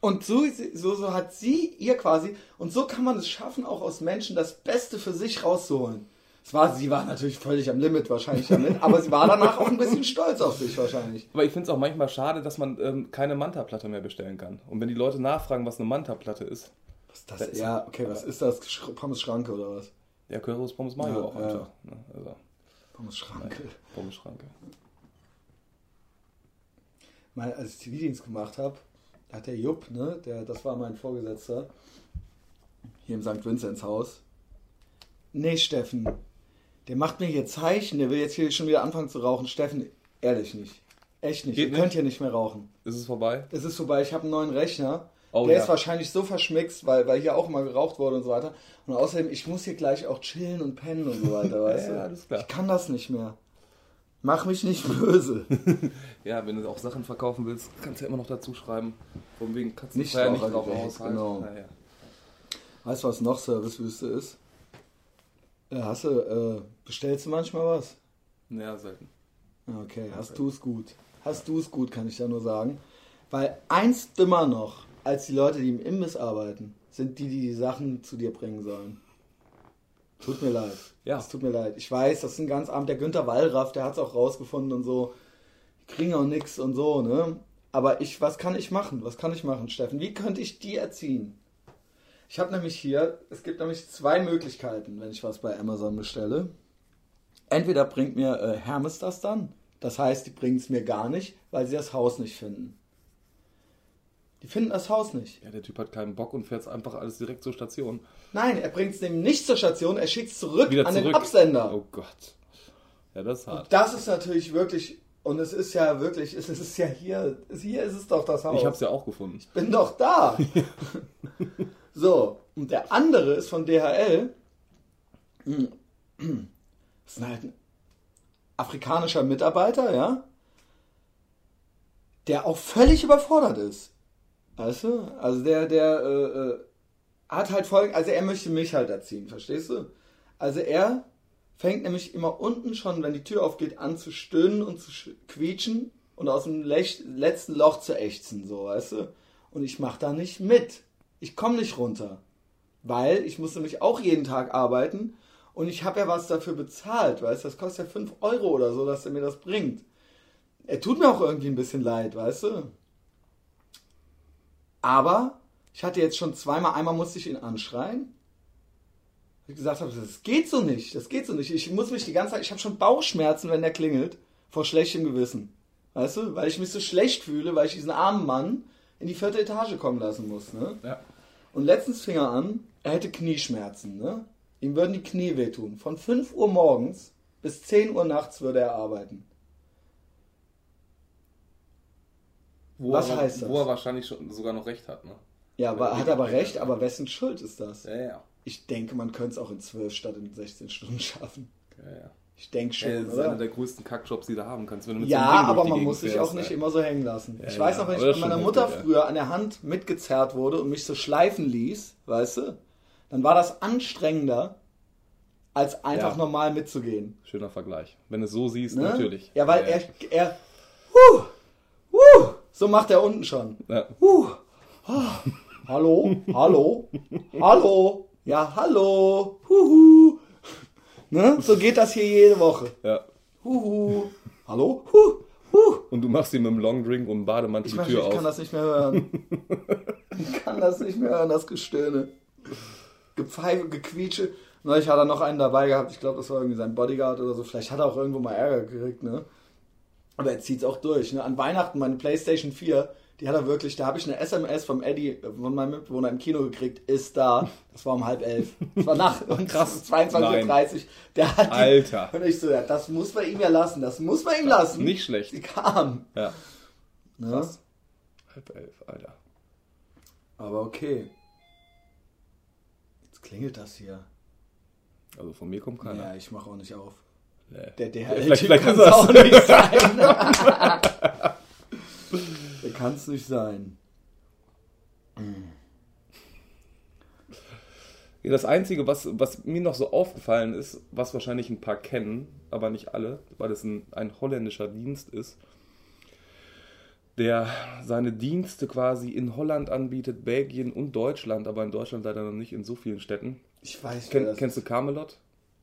Speaker 1: Und so, so, so hat sie ihr quasi, und so kann man es schaffen, auch aus Menschen das Beste für sich rauszuholen. War, sie war natürlich völlig am Limit wahrscheinlich damit, aber sie war danach auch ein bisschen stolz auf sich wahrscheinlich.
Speaker 2: Aber ich finde es auch manchmal schade, dass man ähm, keine Manta-Platte mehr bestellen kann. Und wenn die Leute nachfragen, was eine Manta-Platte ist,
Speaker 1: Was ist das? Ja, okay, was ist das? Sch- Pommes Schranke oder was?
Speaker 2: ja, Currywurst Pommes Mayo
Speaker 1: Ja,
Speaker 2: auch
Speaker 1: ja.
Speaker 2: einfach. Ne? Also,
Speaker 1: Pommes Schranke.
Speaker 2: Pommes Schranke.
Speaker 1: Mal, als ich Zivildienst gemacht habe, hat der Jupp, ne, der, das war mein Vorgesetzter, hier im St. Vinzenz Haus. Nee, Steffen, der macht mir hier Zeichen, der will jetzt hier schon wieder anfangen zu rauchen. Steffen, ehrlich nicht. Echt nicht.
Speaker 2: Geht
Speaker 1: Ihr
Speaker 2: nicht?
Speaker 1: könnt hier nicht mehr rauchen.
Speaker 2: Ist es vorbei?
Speaker 1: Es ist vorbei, ich habe einen neuen Rechner.
Speaker 2: Oh,
Speaker 1: der
Speaker 2: ja.
Speaker 1: ist wahrscheinlich so verschmixt, weil, weil hier auch mal geraucht wurde und so weiter. Und außerdem, ich muss hier gleich auch chillen und pennen und so weiter, weißt
Speaker 2: Ja,
Speaker 1: du?
Speaker 2: alles klar.
Speaker 1: Ich kann das nicht mehr. Mach mich nicht böse.
Speaker 2: Ja, wenn du auch Sachen verkaufen willst, kannst du ja immer noch dazu schreiben. Von wegen kannst du
Speaker 1: Nicht
Speaker 2: ja nicht drauf aushalten.
Speaker 1: genau.
Speaker 2: Ja, ja.
Speaker 1: Weißt du, was noch Servicewüste ist? Ja, hast du, äh, bestellst du manchmal was?
Speaker 2: ja, selten.
Speaker 1: Okay, hast du es gut. Hast du es gut, kann ich da nur sagen. Weil eins dümmer noch, als die Leute, die im Imbiss arbeiten, sind die, die die Sachen zu dir bringen sollen. Tut mir leid.
Speaker 2: Ja.
Speaker 1: Es tut mir leid. Ich weiß, das ist ein ganz arm. Der Günther Wallraff, der hat es auch rausgefunden und so. Die kriegen auch nix und so, ne? Aber ich, was kann ich machen? Was kann ich machen, Steffen? Wie könnte ich die erziehen? Ich habe nämlich hier, es gibt nämlich zwei Möglichkeiten, wenn ich was bei Amazon bestelle. Entweder bringt mir äh, Hermes das dann, das heißt, die bringen es mir gar nicht, weil sie das Haus nicht finden. Die finden das Haus nicht.
Speaker 2: Ja, der Typ hat keinen Bock und fährt einfach alles direkt zur Station.
Speaker 1: Nein, er bringt es nämlich nicht zur Station, er schickt es zurück
Speaker 2: Wieder
Speaker 1: an
Speaker 2: zurück.
Speaker 1: den Absender.
Speaker 2: Oh Gott. Ja, das ist hart.
Speaker 1: Das ist natürlich wirklich, und es ist ja wirklich, es ist ja hier, hier ist es doch das Haus.
Speaker 2: Ich hab's ja auch gefunden.
Speaker 1: bin doch da. so, und der andere ist von DHL. Das ist halt ein afrikanischer Mitarbeiter, ja, der auch völlig überfordert ist. Weißt du? Also der, der äh, äh, hat halt folgend, also er möchte mich halt erziehen, verstehst du? Also er fängt nämlich immer unten schon, wenn die Tür aufgeht, an zu stöhnen und zu sch- quietschen und aus dem Lech letzten Loch zu ächzen, so, weißt du? Und ich mach da nicht mit. Ich komme nicht runter. Weil ich muss nämlich auch jeden Tag arbeiten und ich habe ja was dafür bezahlt, weißt du? Das kostet ja 5 Euro oder so, dass er mir das bringt. Er tut mir auch irgendwie ein bisschen leid, weißt du? Aber Ich hatte jetzt schon zweimal, einmal musste ich ihn anschreien. Ich gesagt habe, das geht so nicht, das geht so nicht. Ich muss mich die ganze Zeit, ich habe schon Bauchschmerzen, wenn der klingelt, vor schlechtem Gewissen. Weißt du, weil ich mich so schlecht fühle, weil ich diesen armen Mann in die vierte Etage kommen lassen muss. Ne?
Speaker 2: Ja.
Speaker 1: Und letztens fing er an, er hätte Knieschmerzen. Ne? Ihm würden die Knie wehtun. Von 5 Uhr morgens bis 10 Uhr nachts würde er arbeiten.
Speaker 2: Wo
Speaker 1: Was
Speaker 2: er,
Speaker 1: heißt das?
Speaker 2: Wo er wahrscheinlich schon sogar noch recht hat, ne?
Speaker 1: Ja, aber, hat aber recht, aber wessen Schuld ist das?
Speaker 2: Ja, ja.
Speaker 1: Ich denke, man könnte es auch in 12 statt in 16 Stunden schaffen.
Speaker 2: ja, ja.
Speaker 1: Ich denke schon,
Speaker 2: Ey, das ist
Speaker 1: oder?
Speaker 2: einer der größten Kackjobs, die du haben kannst. Wenn du mit
Speaker 1: Ja,
Speaker 2: so einem Ding durch
Speaker 1: aber man
Speaker 2: Gegend
Speaker 1: muss sich
Speaker 2: fährst,
Speaker 1: auch nicht
Speaker 2: ey.
Speaker 1: immer so hängen lassen.
Speaker 2: Ja,
Speaker 1: ich weiß
Speaker 2: ja,
Speaker 1: noch, wenn ich
Speaker 2: ist
Speaker 1: meiner Mutter
Speaker 2: ja.
Speaker 1: früher an der Hand mitgezerrt wurde und mich so schleifen ließ, weißt du, dann war das anstrengender, als einfach
Speaker 2: Ja.
Speaker 1: normal mitzugehen.
Speaker 2: Schöner Vergleich. Wenn du es so siehst,
Speaker 1: Ne?
Speaker 2: natürlich.
Speaker 1: Ja, weil er, er, huh, huh, so macht er unten schon.
Speaker 2: Ja.
Speaker 1: Huh, ah, hallo, hallo, hallo, ja, hallo, huhu. Ne? So geht das hier jede Woche.
Speaker 2: ja.
Speaker 1: Huhu, hallo, huh, huh.
Speaker 2: Und du machst ihm mit dem Longdrink und einem Bademantel
Speaker 1: Ich,
Speaker 2: die Tür
Speaker 1: ich
Speaker 2: auf.
Speaker 1: kann das nicht mehr hören. ich kann das nicht mehr hören, das Gestöhne. Gepfeife, Gequietsche. Neulich hat er noch einen dabei gehabt, ich glaube, das war irgendwie sein Bodyguard oder so. Vielleicht hat er auch irgendwo mal Ärger gekriegt, ne? Aber er zieht's auch durch. Ne? An Weihnachten meine Playstation 4, die hat er wirklich, da habe ich eine SMS vom Eddie, äh, von meinem Mitbewohner im Kino gekriegt, ist da. Das war um halb elf. Das war nach krass 22.30 Uhr. Der hat die,
Speaker 2: Alter.
Speaker 1: Und ich so, ja, das muss man ihm ja lassen, das muss man ihm lassen.
Speaker 2: Nicht schlecht.
Speaker 1: Die kam.
Speaker 2: Ja.
Speaker 1: Ne?
Speaker 2: Krass. Halb elf, Alter.
Speaker 1: Aber okay. Jetzt klingelt das hier.
Speaker 2: Also von mir kommt keiner.
Speaker 1: Ja, ich mache auch nicht auf.
Speaker 2: Nee.
Speaker 1: Der
Speaker 2: Ja,
Speaker 1: DHL
Speaker 2: vielleicht vielleicht
Speaker 1: kann es auch
Speaker 2: das.
Speaker 1: nicht sein. Kann es nicht sein.
Speaker 2: Das Einzige, was, was mir noch so aufgefallen ist, was wahrscheinlich ein paar kennen, aber nicht alle, weil es ein, ein holländischer Dienst ist, der seine Dienste quasi in Holland anbietet, Belgien und Deutschland, aber in Deutschland leider noch nicht in so vielen Städten.
Speaker 1: Ich weiß,
Speaker 2: Ken, kennst du Camelot?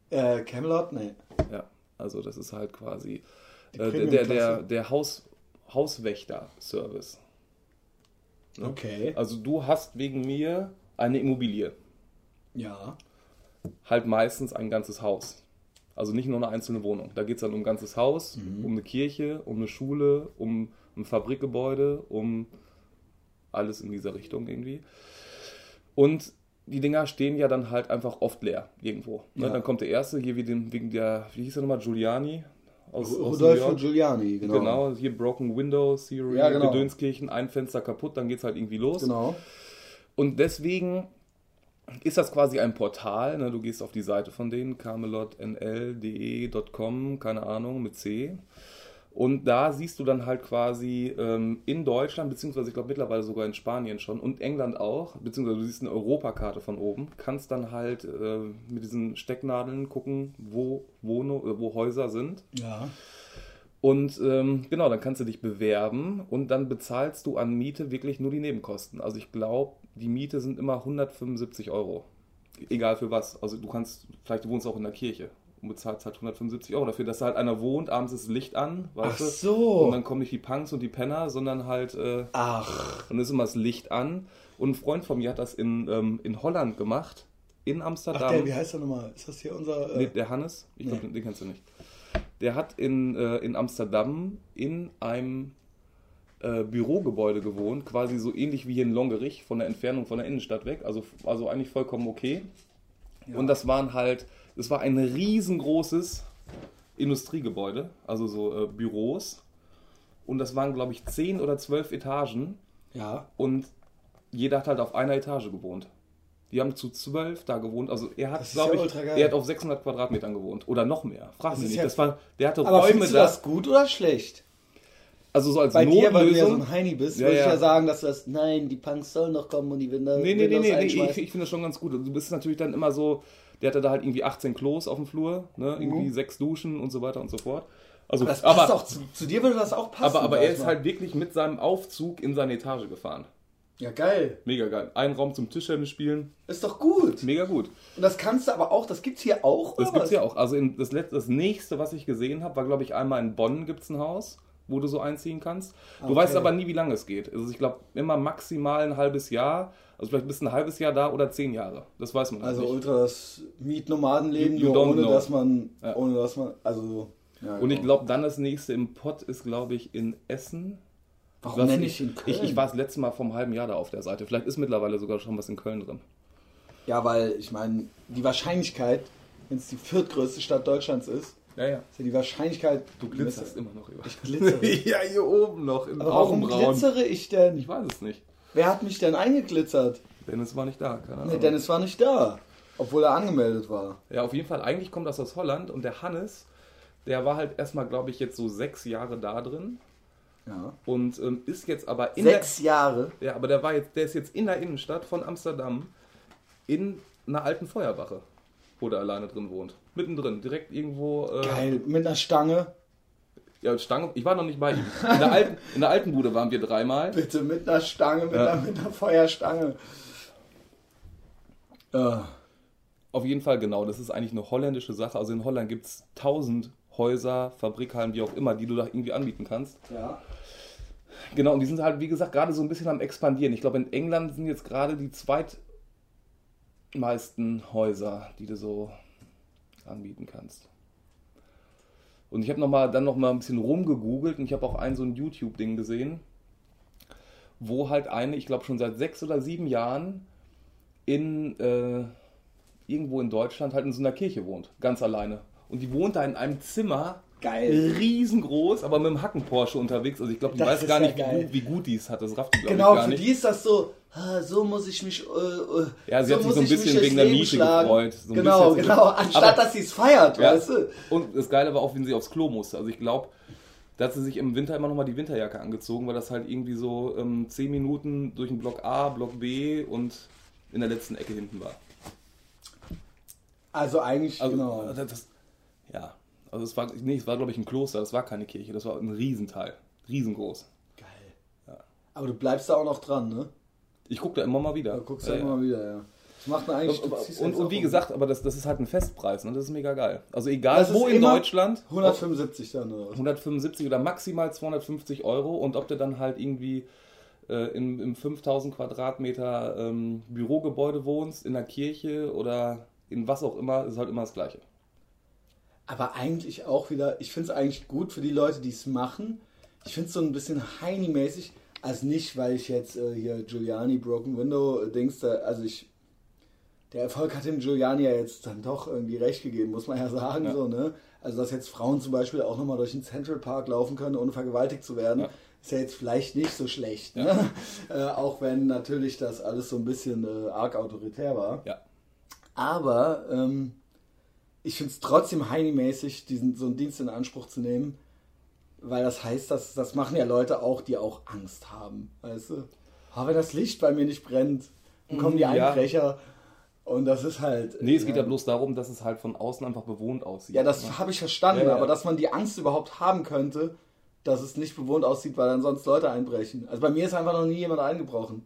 Speaker 1: Äh, Camelot? Nee.
Speaker 2: Ja, also das ist halt quasi äh, der, der, der, der Haus, Hauswächter-Service. Ne?
Speaker 1: Okay.
Speaker 2: Also du hast wegen mir eine Immobilie.
Speaker 1: Ja.
Speaker 2: halt meistens ein ganzes Haus. Also nicht nur eine einzelne Wohnung. Da geht es dann um ein ganzes Haus, um eine Kirche, um eine Schule, um ein Fabrikgebäude, um alles in dieser Richtung irgendwie. Und die Dinger stehen ja dann halt einfach oft leer irgendwo. Ne?
Speaker 1: Ja.
Speaker 2: Dann kommt der erste hier wegen, wegen der, wie hieß er nochmal, Giuliani aus, aus York.
Speaker 1: Giuliani, genau.
Speaker 2: Genau, hier Broken Windows Theory,
Speaker 1: Ja, genau.
Speaker 2: Gedönskirchen, ein Fenster kaputt, dann geht es halt irgendwie los.
Speaker 1: Genau.
Speaker 2: Und deswegen ist das quasi ein Portal. Ne? Du gehst auf die Seite von denen, camelotnl.de.com, keine Ahnung, mit C. Und da siehst du dann halt quasi ähm, in Deutschland, beziehungsweise ich glaube mittlerweile sogar in Spanien schon und England auch, beziehungsweise du siehst eine Europakarte von oben, kannst dann halt äh, mit diesen Stecknadeln gucken, wo, Wohno, äh, wo Häuser sind.
Speaker 1: Ja.
Speaker 2: Und ähm, genau, dann kannst du dich bewerben und dann bezahlst du an Miete wirklich nur die Nebenkosten. Also ich glaube, die Miete sind immer 175 Euro. Egal für was. Also du kannst, vielleicht du wohnst auch in der Kirche und bezahlst halt 175 Euro dafür, dass da halt einer wohnt, abends ist das Licht an, weißt
Speaker 1: Ach
Speaker 2: du?
Speaker 1: so.
Speaker 2: Und dann kommen nicht die Punks und die Penner, sondern halt, äh,
Speaker 1: Ach.
Speaker 2: dann ist immer das Licht an. Und ein Freund von mir hat das in, ähm, in Holland gemacht, in Amsterdam.
Speaker 1: Ach, der, wie heißt der nochmal? Ist das hier unser. Äh,
Speaker 2: Nee, der Hannes, ich glaube,
Speaker 1: Nee.
Speaker 2: den kennst du nicht. Der hat in, äh, in Amsterdam in einem äh, Bürogebäude gewohnt, quasi so ähnlich wie hier in Longerich, von der Entfernung von der Innenstadt weg, also, also eigentlich vollkommen okay. Und das waren halt, das war ein riesengroßes Industriegebäude, also so äh, Büros. Und das waren, glaube ich, zehn oder zwölf Etagen
Speaker 1: ja.
Speaker 2: und jeder hat halt auf einer Etage gewohnt. Die haben zu zwölf da gewohnt. Also er hat, glaube
Speaker 1: ja
Speaker 2: ich, er hat auf 600 Quadratmetern gewohnt oder noch mehr. Frag
Speaker 1: Das
Speaker 2: mich nicht.
Speaker 1: ja-
Speaker 2: Das war, der hatte
Speaker 1: Aber
Speaker 2: Räume
Speaker 1: du
Speaker 2: da.
Speaker 1: das gut oder schlecht?
Speaker 2: Also so als
Speaker 1: Bei dir, weil du ja so
Speaker 2: Notlösung.
Speaker 1: ein Heini bist,
Speaker 2: Ja,
Speaker 1: würde ich
Speaker 2: ja.
Speaker 1: sagen, dass das, nein, die Punks sollen noch kommen und die Windows,
Speaker 2: Nee, nee, nee,
Speaker 1: Windows
Speaker 2: nee, nee
Speaker 1: einschmeißen.
Speaker 2: ich, ich finde das schon ganz gut. Du bist natürlich dann immer so, der hatte da halt irgendwie 18 Klos auf dem Flur, ne? irgendwie sechs Duschen und so weiter und so fort. Also,
Speaker 1: Mhm. das passt
Speaker 2: aber,
Speaker 1: auch zu, zu dir würde das auch passen.
Speaker 2: aber, aber er ist
Speaker 1: mal.
Speaker 2: halt wirklich mit seinem Aufzug in seine Etage gefahren.
Speaker 1: Ja, geil.
Speaker 2: Mega geil. Ein Raum zum Tischtennis spielen,
Speaker 1: Ist doch gut.
Speaker 2: mega gut.
Speaker 1: Und das kannst du aber auch, das gibt's hier auch,
Speaker 2: Das
Speaker 1: oder
Speaker 2: gibt's
Speaker 1: was?
Speaker 2: ja auch. Also in, das, letzte, das nächste, was ich gesehen habe, war, glaube ich, einmal in Bonn gibt es ein Haus. wo du so einziehen kannst. Du
Speaker 1: Okay.
Speaker 2: weißt aber nie, wie lange es geht. Also ich glaube, immer maximal ein halbes Jahr. Also vielleicht bist du ein halbes Jahr da oder zehn Jahre. Das weiß man
Speaker 1: Also
Speaker 2: nicht.
Speaker 1: ultra das Mietnomadenleben,
Speaker 2: You- you
Speaker 1: ohne
Speaker 2: know.
Speaker 1: dass man,
Speaker 2: Ja.
Speaker 1: ohne dass man, also. Ja,
Speaker 2: Und ich
Speaker 1: genau.
Speaker 2: glaube, dann das nächste im Pott ist, glaube ich, in Essen.
Speaker 1: warum
Speaker 2: weiß
Speaker 1: nenne ich in Köln?
Speaker 2: Ich, ich war das letzte Mal vom halben Jahr da auf der Seite. Vielleicht ist mittlerweile sogar schon was in Köln drin.
Speaker 1: Ja, weil ich meine, die Wahrscheinlichkeit, wenn es die viertgrößte Stadt Deutschlands ist,
Speaker 2: Ja, ja.
Speaker 1: ist ja die Wahrscheinlichkeit.
Speaker 2: Du glitzerst immer noch über.
Speaker 1: Ich glitzere.
Speaker 2: ja, hier oben noch im
Speaker 1: Aber warum glitzere ich denn?
Speaker 2: Ich weiß es nicht.
Speaker 1: Wer hat mich denn eingeglitzert?
Speaker 2: Dennis war nicht da, keine Ahnung.
Speaker 1: Nee, Dennis war nicht da. Obwohl er angemeldet war.
Speaker 2: Ja, auf jeden Fall. Eigentlich kommt das aus Holland und der Hannes, der war halt erstmal, glaube ich, jetzt so sechs Jahre da drin
Speaker 1: Ja.
Speaker 2: und ähm, ist jetzt aber in
Speaker 1: Sechs Jahre.
Speaker 2: der. Ja, aber der war jetzt, der ist jetzt in der Innenstadt von Amsterdam in einer alten Feuerwache, wo der alleine drin wohnt. Mittendrin, direkt irgendwo. Äh,
Speaker 1: Geil. Mit einer Stange.
Speaker 2: Ja, Stange. Ich war noch nicht bei ihm. In der alten, in der alten Bude waren wir dreimal.
Speaker 1: Bitte mit einer Stange, mit,
Speaker 2: Ja.
Speaker 1: einer, mit einer Feuerstange. Äh,
Speaker 2: Auf jeden Fall, genau. Das ist eigentlich eine holländische Sache. Also in Holland gibt es tausend Häuser, Fabrikhallen, wie auch immer, die du da irgendwie anbieten kannst.
Speaker 1: ja.
Speaker 2: Genau, und die sind halt, wie gesagt, gerade so ein bisschen am expandieren. Ich glaube, in England sind jetzt gerade die zweitmeisten Häuser, die du so anbieten kannst. Und ich habe noch mal, dann noch mal ein bisschen rumgegoogelt und ich habe auch ein so ein YouTube-Ding gesehen, wo halt eine, ich glaube schon seit sechs oder sieben Jahren in äh, irgendwo in Deutschland halt in so einer Kirche wohnt, ganz alleine. Und die wohnt da in einem Zimmer,
Speaker 1: Geil.
Speaker 2: riesengroß, aber mit dem Hacken-Porsche unterwegs. Also ich glaube, die
Speaker 1: Das
Speaker 2: weiß gar
Speaker 1: ja
Speaker 2: nicht, wie gut, wie gut die es hat. Das rafft die, glaube
Speaker 1: Genau,
Speaker 2: ich, gar
Speaker 1: für
Speaker 2: nicht.
Speaker 1: die ist das so, so muss ich mich. Äh, äh,
Speaker 2: Ja, sie
Speaker 1: so
Speaker 2: hat sich so ein bisschen wegen der Nische gefreut. So
Speaker 1: genau,
Speaker 2: sie-
Speaker 1: genau. Anstatt
Speaker 2: Aber-
Speaker 1: dass sie es feiert,
Speaker 2: Ja.
Speaker 1: weißt du?
Speaker 2: Und das Geile war auch, wenn sie aufs Klo musste. Also ich glaube, da hat sie sich im Winter immer noch mal die Winterjacke angezogen, weil das halt irgendwie so ähm, 10 Minuten durch den Block A, Block B und in der letzten Ecke hinten war.
Speaker 1: Also eigentlich,
Speaker 2: Also
Speaker 1: genau.
Speaker 2: das, das, ja, also es war, nee, es war glaube ich ein Kloster, das war keine Kirche, das war ein Riesenteil, riesengroß.
Speaker 1: Geil. Aber du bleibst da auch noch dran, ne?
Speaker 2: Ich gucke da immer mal wieder.
Speaker 1: Da guckst du
Speaker 2: ja.
Speaker 1: immer mal wieder, ja. Das macht man eigentlich. du
Speaker 2: Und, und, wie gesagt, aber das, das ist halt ein Festpreis, ne? das ist mega geil. Also egal wo in Deutschland,
Speaker 1: 175 dann, oder? was?
Speaker 2: 175 oder maximal 250 Euro und ob du dann halt irgendwie äh, im, im 5000 Quadratmeter ähm, Bürogebäude wohnst, in der Kirche oder in was auch immer, ist halt immer das Gleiche.
Speaker 1: Aber eigentlich auch wieder, ich finde es eigentlich gut für die Leute, die es machen. Ich finde es so ein bisschen Heini-mäßig. Also nicht, weil ich jetzt äh, hier Giuliani Broken Window äh, Dings da, also ich, der Erfolg hat dem Giuliani ja jetzt dann doch irgendwie recht gegeben, muss man ja sagen,
Speaker 2: Ja.
Speaker 1: so, ne? Also, dass jetzt Frauen zum Beispiel auch nochmal durch den Central Park laufen können, ohne vergewaltigt zu werden,
Speaker 2: Ja.
Speaker 1: ist ja jetzt vielleicht nicht so schlecht, ne? Äh, auch wenn natürlich das alles so ein bisschen äh, arg autoritär war.
Speaker 2: Ja.
Speaker 1: Aber ähm, ich finde es trotzdem heini-mäßig, diesen, so einen Dienst in Anspruch zu nehmen, weil das heißt, dass, das machen ja Leute auch, die auch Angst haben. Weißt du? Aber wenn das Licht bei mir nicht brennt, dann kommen die
Speaker 2: ja.
Speaker 1: Einbrecher und das ist halt.
Speaker 2: Nee, es geht ja
Speaker 1: ja
Speaker 2: bloß darum, dass es halt von außen einfach bewohnt aussieht.
Speaker 1: Ja, das
Speaker 2: ne?
Speaker 1: habe ich verstanden,
Speaker 2: Ja, ja.
Speaker 1: aber dass man die Angst überhaupt haben könnte, dass es nicht bewohnt aussieht, weil dann sonst Leute einbrechen. Also bei mir ist einfach noch nie jemand eingebrochen.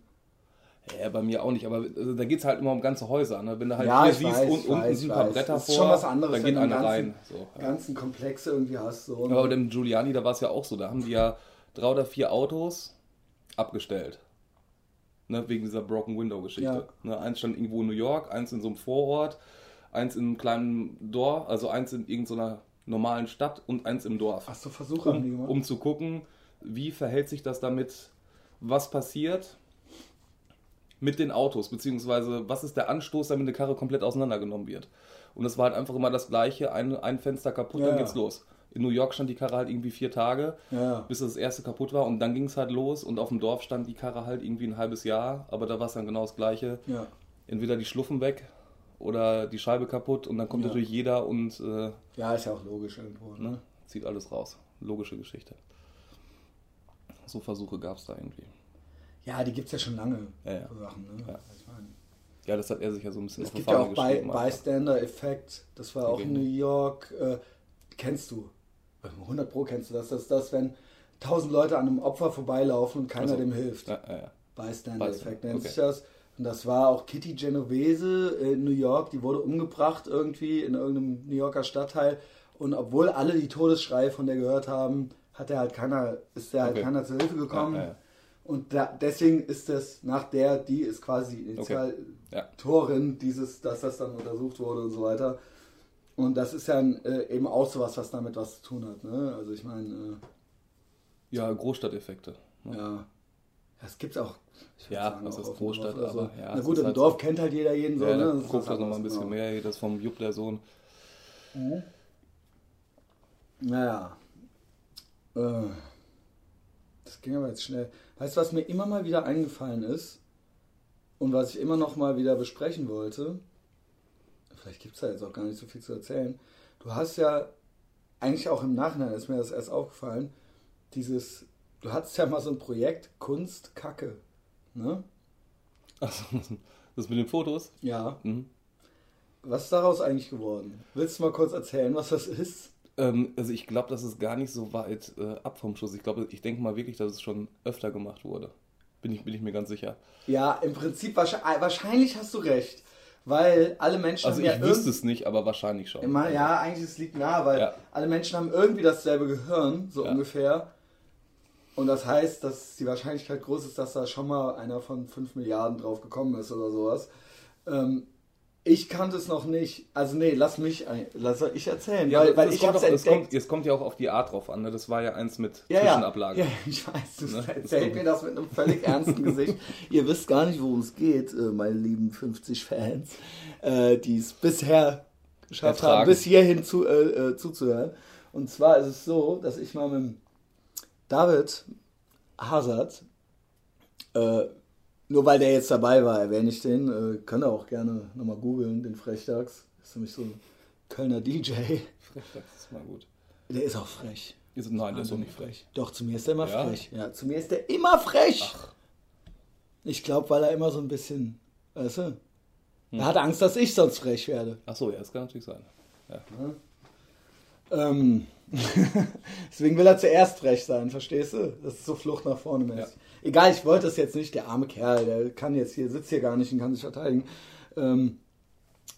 Speaker 2: Ja, bei mir auch nicht, aber also, da geht es halt immer um ganze Häuser. Ne? Wenn du halt
Speaker 1: Ja,
Speaker 2: hier siehst,
Speaker 1: weiß,
Speaker 2: un, unten
Speaker 1: weiß,
Speaker 2: sind ein paar
Speaker 1: weiß.
Speaker 2: Bretter vor,
Speaker 1: schon was anderes,
Speaker 2: da geht
Speaker 1: du
Speaker 2: einer
Speaker 1: ganzen-
Speaker 2: rein. So, ja.
Speaker 1: Ganzen Komplexe irgendwie hast. So.
Speaker 2: Aber bei dem Giuliani, da war es ja auch so. Da haben die ja drei oder vier Autos abgestellt. Ne, wegen dieser Broken Window-Geschichte.
Speaker 1: Ja.
Speaker 2: Ne, eins stand irgendwo in New York, eins in so einem Vorort, eins in einem kleinen Dorf, also eins in irgendeiner normalen Stadt und eins im Dorf.
Speaker 1: Hast du Versuche
Speaker 2: Um, um zu gucken, wie verhält sich das damit, was passiert mit den Autos, beziehungsweise was ist der Anstoß, damit eine Karre komplett auseinandergenommen wird. Und es war halt einfach immer das Gleiche, ein, ein Fenster kaputt,
Speaker 1: Ja,
Speaker 2: dann
Speaker 1: ja.
Speaker 2: geht's los. In New York stand die Karre halt irgendwie vier Tage,
Speaker 1: Ja.
Speaker 2: bis das erste kaputt war und dann ging es halt los und auf dem Dorf stand die Karre halt irgendwie ein halbes Jahr, aber da war es dann genau das Gleiche.
Speaker 1: Ja.
Speaker 2: Entweder die Schluffen weg oder die Scheibe kaputt und dann kommt
Speaker 1: Ja.
Speaker 2: natürlich jeder und äh,
Speaker 1: ja, ist ja auch logisch irgendwo. Ne?
Speaker 2: ne, zieht alles raus. Logische Geschichte. So Versuche gab es da irgendwie.
Speaker 1: Ja, die gibt es ja schon lange.
Speaker 2: Ja.
Speaker 1: So Sachen, ne?
Speaker 2: Ja. Ja, das hat er sich ja so ein bisschen
Speaker 1: es gibt ja auch By
Speaker 2: halt,
Speaker 1: Bystander-Effekt. Das war auch in. New York. Äh, kennst du? 100 Pro kennst du das. Das ist das, wenn tausend Leute an einem Opfer vorbeilaufen und keiner
Speaker 2: Also,
Speaker 1: dem hilft.
Speaker 2: ja, ja, ja.
Speaker 1: Bystander-Effekt
Speaker 2: Bystander,
Speaker 1: nennt
Speaker 2: okay.
Speaker 1: sich das. Und das war auch Kitty Genovese in New York. Die wurde umgebracht irgendwie in irgendeinem New Yorker Stadtteil. Und obwohl alle die Todesschreie von der gehört haben, hat er halt keiner, ist der halt
Speaker 2: Okay.
Speaker 1: keiner zur Hilfe gekommen.
Speaker 2: Ja, ja, ja.
Speaker 1: Und da, deswegen ist das nach der, die ist quasi die Initiatorin dieses, dass das dann untersucht wurde und so weiter. Und das ist ja äh, eben auch sowas, was damit was zu tun hat. Ne? Also ich meine,
Speaker 2: Ja, Großstadteffekte.
Speaker 1: äh,
Speaker 2: ne?
Speaker 1: ja, das gibt's auch.
Speaker 2: Ja, was
Speaker 1: auch
Speaker 2: ist Großstadt,
Speaker 1: Dorf oder so.
Speaker 2: aber ja,
Speaker 1: Na gut, im
Speaker 2: halt
Speaker 1: Dorf
Speaker 2: so.
Speaker 1: kennt halt jeder jeden so.
Speaker 2: Ja,
Speaker 1: ne?
Speaker 2: da
Speaker 1: Das ist
Speaker 2: guckt das nochmal ein bisschen
Speaker 1: genau.
Speaker 2: mehr, das vom Jupp der Sohn.
Speaker 1: Naja. Äh, das ging aber jetzt schnell. Weißt du, was mir immer mal wieder eingefallen ist und was ich immer noch mal wieder besprechen wollte? Vielleicht gibt es da jetzt auch gar nicht so viel zu erzählen. Du hast ja, eigentlich auch im Nachhinein ist mir das erst aufgefallen, dieses, du hattest ja mal so ein Projekt Kunst Kacke. Ne?
Speaker 2: Also, das mit den Fotos.
Speaker 1: Ja.
Speaker 2: Mhm.
Speaker 1: Was ist daraus eigentlich geworden? Willst du mal kurz erzählen, was das ist?
Speaker 2: Ähm, also ich glaube, das ist gar nicht so weit äh, ab vom Schuss. Ich glaube, ich denke mal wirklich, dass es schon öfter gemacht wurde. Bin ich, bin ich mir ganz sicher.
Speaker 1: Ja, im Prinzip wahrscheinlich, wahrscheinlich hast du recht, weil alle Menschen
Speaker 2: Also
Speaker 1: haben ja
Speaker 2: ich wüsste es nicht, aber wahrscheinlich schon.
Speaker 1: immer, ja, eigentlich es liegt nahe, weil
Speaker 2: Ja.
Speaker 1: alle Menschen haben irgendwie dasselbe Gehirn, so
Speaker 2: Ja.
Speaker 1: ungefähr. Und das heißt, dass die Wahrscheinlichkeit groß ist, dass da schon mal einer von 5 Milliarden drauf gekommen ist oder sowas. Ähm, ich kannte es noch nicht. Also nee, lass mich, ein- lass ich erzählen, weil, weil
Speaker 2: das
Speaker 1: ich
Speaker 2: kommt
Speaker 1: hab's
Speaker 2: auch, es,
Speaker 1: entdeckt.
Speaker 2: kommt, es kommt ja auch auf die Art drauf an. Ne? Das war ja eins mit
Speaker 1: Ja, ja,
Speaker 2: Zwischenablage.
Speaker 1: ja, ich weiß, du
Speaker 2: Ne?
Speaker 1: erzählt mir das mit einem völlig ernsten Gesicht. Ihr wisst gar nicht, worum es geht, äh, meine lieben 50 Fans, äh, die es bisher geschafft
Speaker 2: Ertragen.
Speaker 1: haben, bis hierhin zu, äh, äh, zuzuhören. Und zwar ist es so, dass ich mal mit David Hazard, äh, nur weil der jetzt dabei war, erwähne ich den, äh, könnt ihr auch gerne nochmal googeln, den Frechdachs. Ist nämlich so ein Kölner DJ.
Speaker 2: Das ist mal gut.
Speaker 1: Der ist auch frech.
Speaker 2: Ist, nein, der ist doch nicht frech.
Speaker 1: Doch, zu mir ist der immer
Speaker 2: Ja?
Speaker 1: frech. Ja, zu mir ist der immer frech. Ich glaube, weil er immer so ein bisschen, weißt du, er hat Angst, dass ich sonst frech werde.
Speaker 2: Ach so, ja, das kann natürlich sein. Ja.
Speaker 1: Ähm, deswegen will er zuerst frech sein, verstehst du? Das ist so Flucht nach vorne mäßig. Egal, ich wollte das jetzt nicht, der arme Kerl, der kann jetzt hier, sitzt hier gar nicht und kann sich verteidigen. Ähm,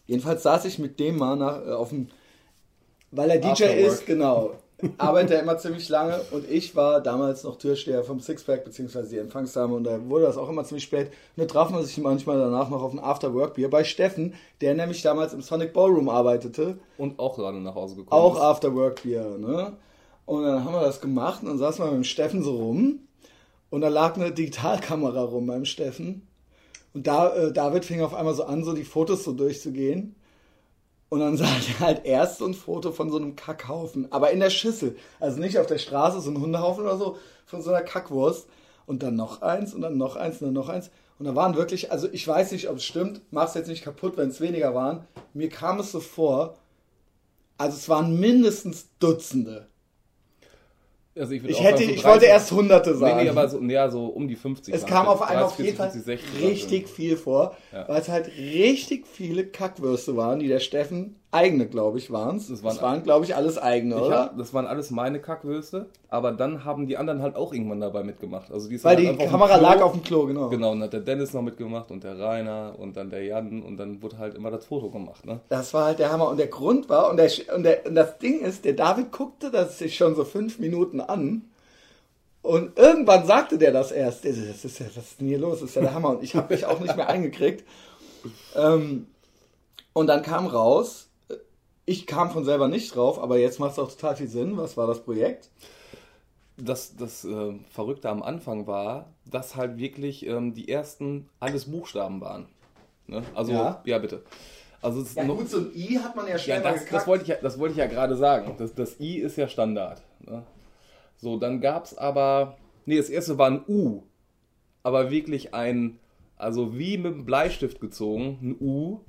Speaker 1: jedenfalls saß ich mit dem mal nach, äh, auf dem, weil er DJ ist, genau, arbeitet er immer ziemlich lange und ich war damals noch Türsteher vom Sixpack, beziehungsweise die Empfangsdame und da wurde das auch immer ziemlich spät. Und da traf man sich manchmal danach noch auf ein After-Work-Bier bei Steffen, der nämlich damals im Sonic Ballroom arbeitete.
Speaker 2: Und auch gerade nach Hause gekommen.
Speaker 1: Auch
Speaker 2: ist.
Speaker 1: After Work Bier, ne? Und dann haben wir das gemacht und dann saßen wir mit dem Steffen so rum und da lag eine Digitalkamera rum beim Steffen. Und da, äh, David fing auf einmal so an, so die Fotos so durchzugehen. Und dann sah er halt erst so ein Foto von so einem Kackhaufen, aber in der Schüssel. Also nicht auf der Straße, so ein Hundehaufen oder so, von so einer Kackwurst. Und dann noch eins und dann noch eins und dann noch eins. Und da waren wirklich, also ich weiß nicht, ob es stimmt, mach's jetzt nicht kaputt, wenn es weniger waren. Mir kam es so vor, also es waren mindestens Dutzende.
Speaker 2: Also ich,
Speaker 1: Ich hätte,
Speaker 2: sagen, so
Speaker 1: ich wollte
Speaker 2: 30
Speaker 1: erst Hunderte
Speaker 2: Nee,
Speaker 1: sagen.
Speaker 2: nee, aber so, ja, so um die 50.
Speaker 1: es kam auf einmal
Speaker 2: 30,
Speaker 1: auf jeden
Speaker 2: 40,
Speaker 1: Fall
Speaker 2: 50, 60
Speaker 1: richtig viel vor,
Speaker 2: Ja.
Speaker 1: weil es halt richtig viele Kackwürste waren, die der Steffen eigene, glaube ich, waren es.
Speaker 2: Das
Speaker 1: Das
Speaker 2: waren-
Speaker 1: waren, glaube ich, alles eigene,
Speaker 2: Ich
Speaker 1: oder?
Speaker 2: hab, das waren alles meine Kackwürste, aber dann haben die anderen halt auch irgendwann dabei mitgemacht. Also die
Speaker 1: weil
Speaker 2: halt
Speaker 1: die Kamera lag auf dem Klo, genau.
Speaker 2: Genau, und dann hat der Dennis noch mitgemacht und der Rainer und dann der Jan und dann wurde halt immer das Foto gemacht. Ne?
Speaker 1: Das war halt der Hammer. Und der Grund war, und, der, und, der, und das Ding ist, der David guckte das sich schon so fünf Minuten an. Und irgendwann sagte der das erst. Das ist ja, was ist denn hier los? Das ist ja der Hammer. Und ich habe mich auch nicht mehr eingekriegt. Ähm, und dann kam raus, ich kam von selber nicht drauf, aber jetzt macht es auch total viel Sinn. Was war das Projekt?
Speaker 2: Das, das äh, Verrückte am Anfang war, dass halt wirklich ähm, die ersten alles Buchstaben waren. Ne? Also,
Speaker 1: Ja.
Speaker 2: ja, bitte. Also ist noch-
Speaker 1: so ein I hat man ja
Speaker 2: Ja, das, das, wollte ich ja, das wollte ich ja gerade sagen. Das, das I ist ja Standard. Ne? So, dann gab es aber. Nee, das erste war ein U. Aber wirklich ein. Also wie mit dem Bleistift gezogen, ein U.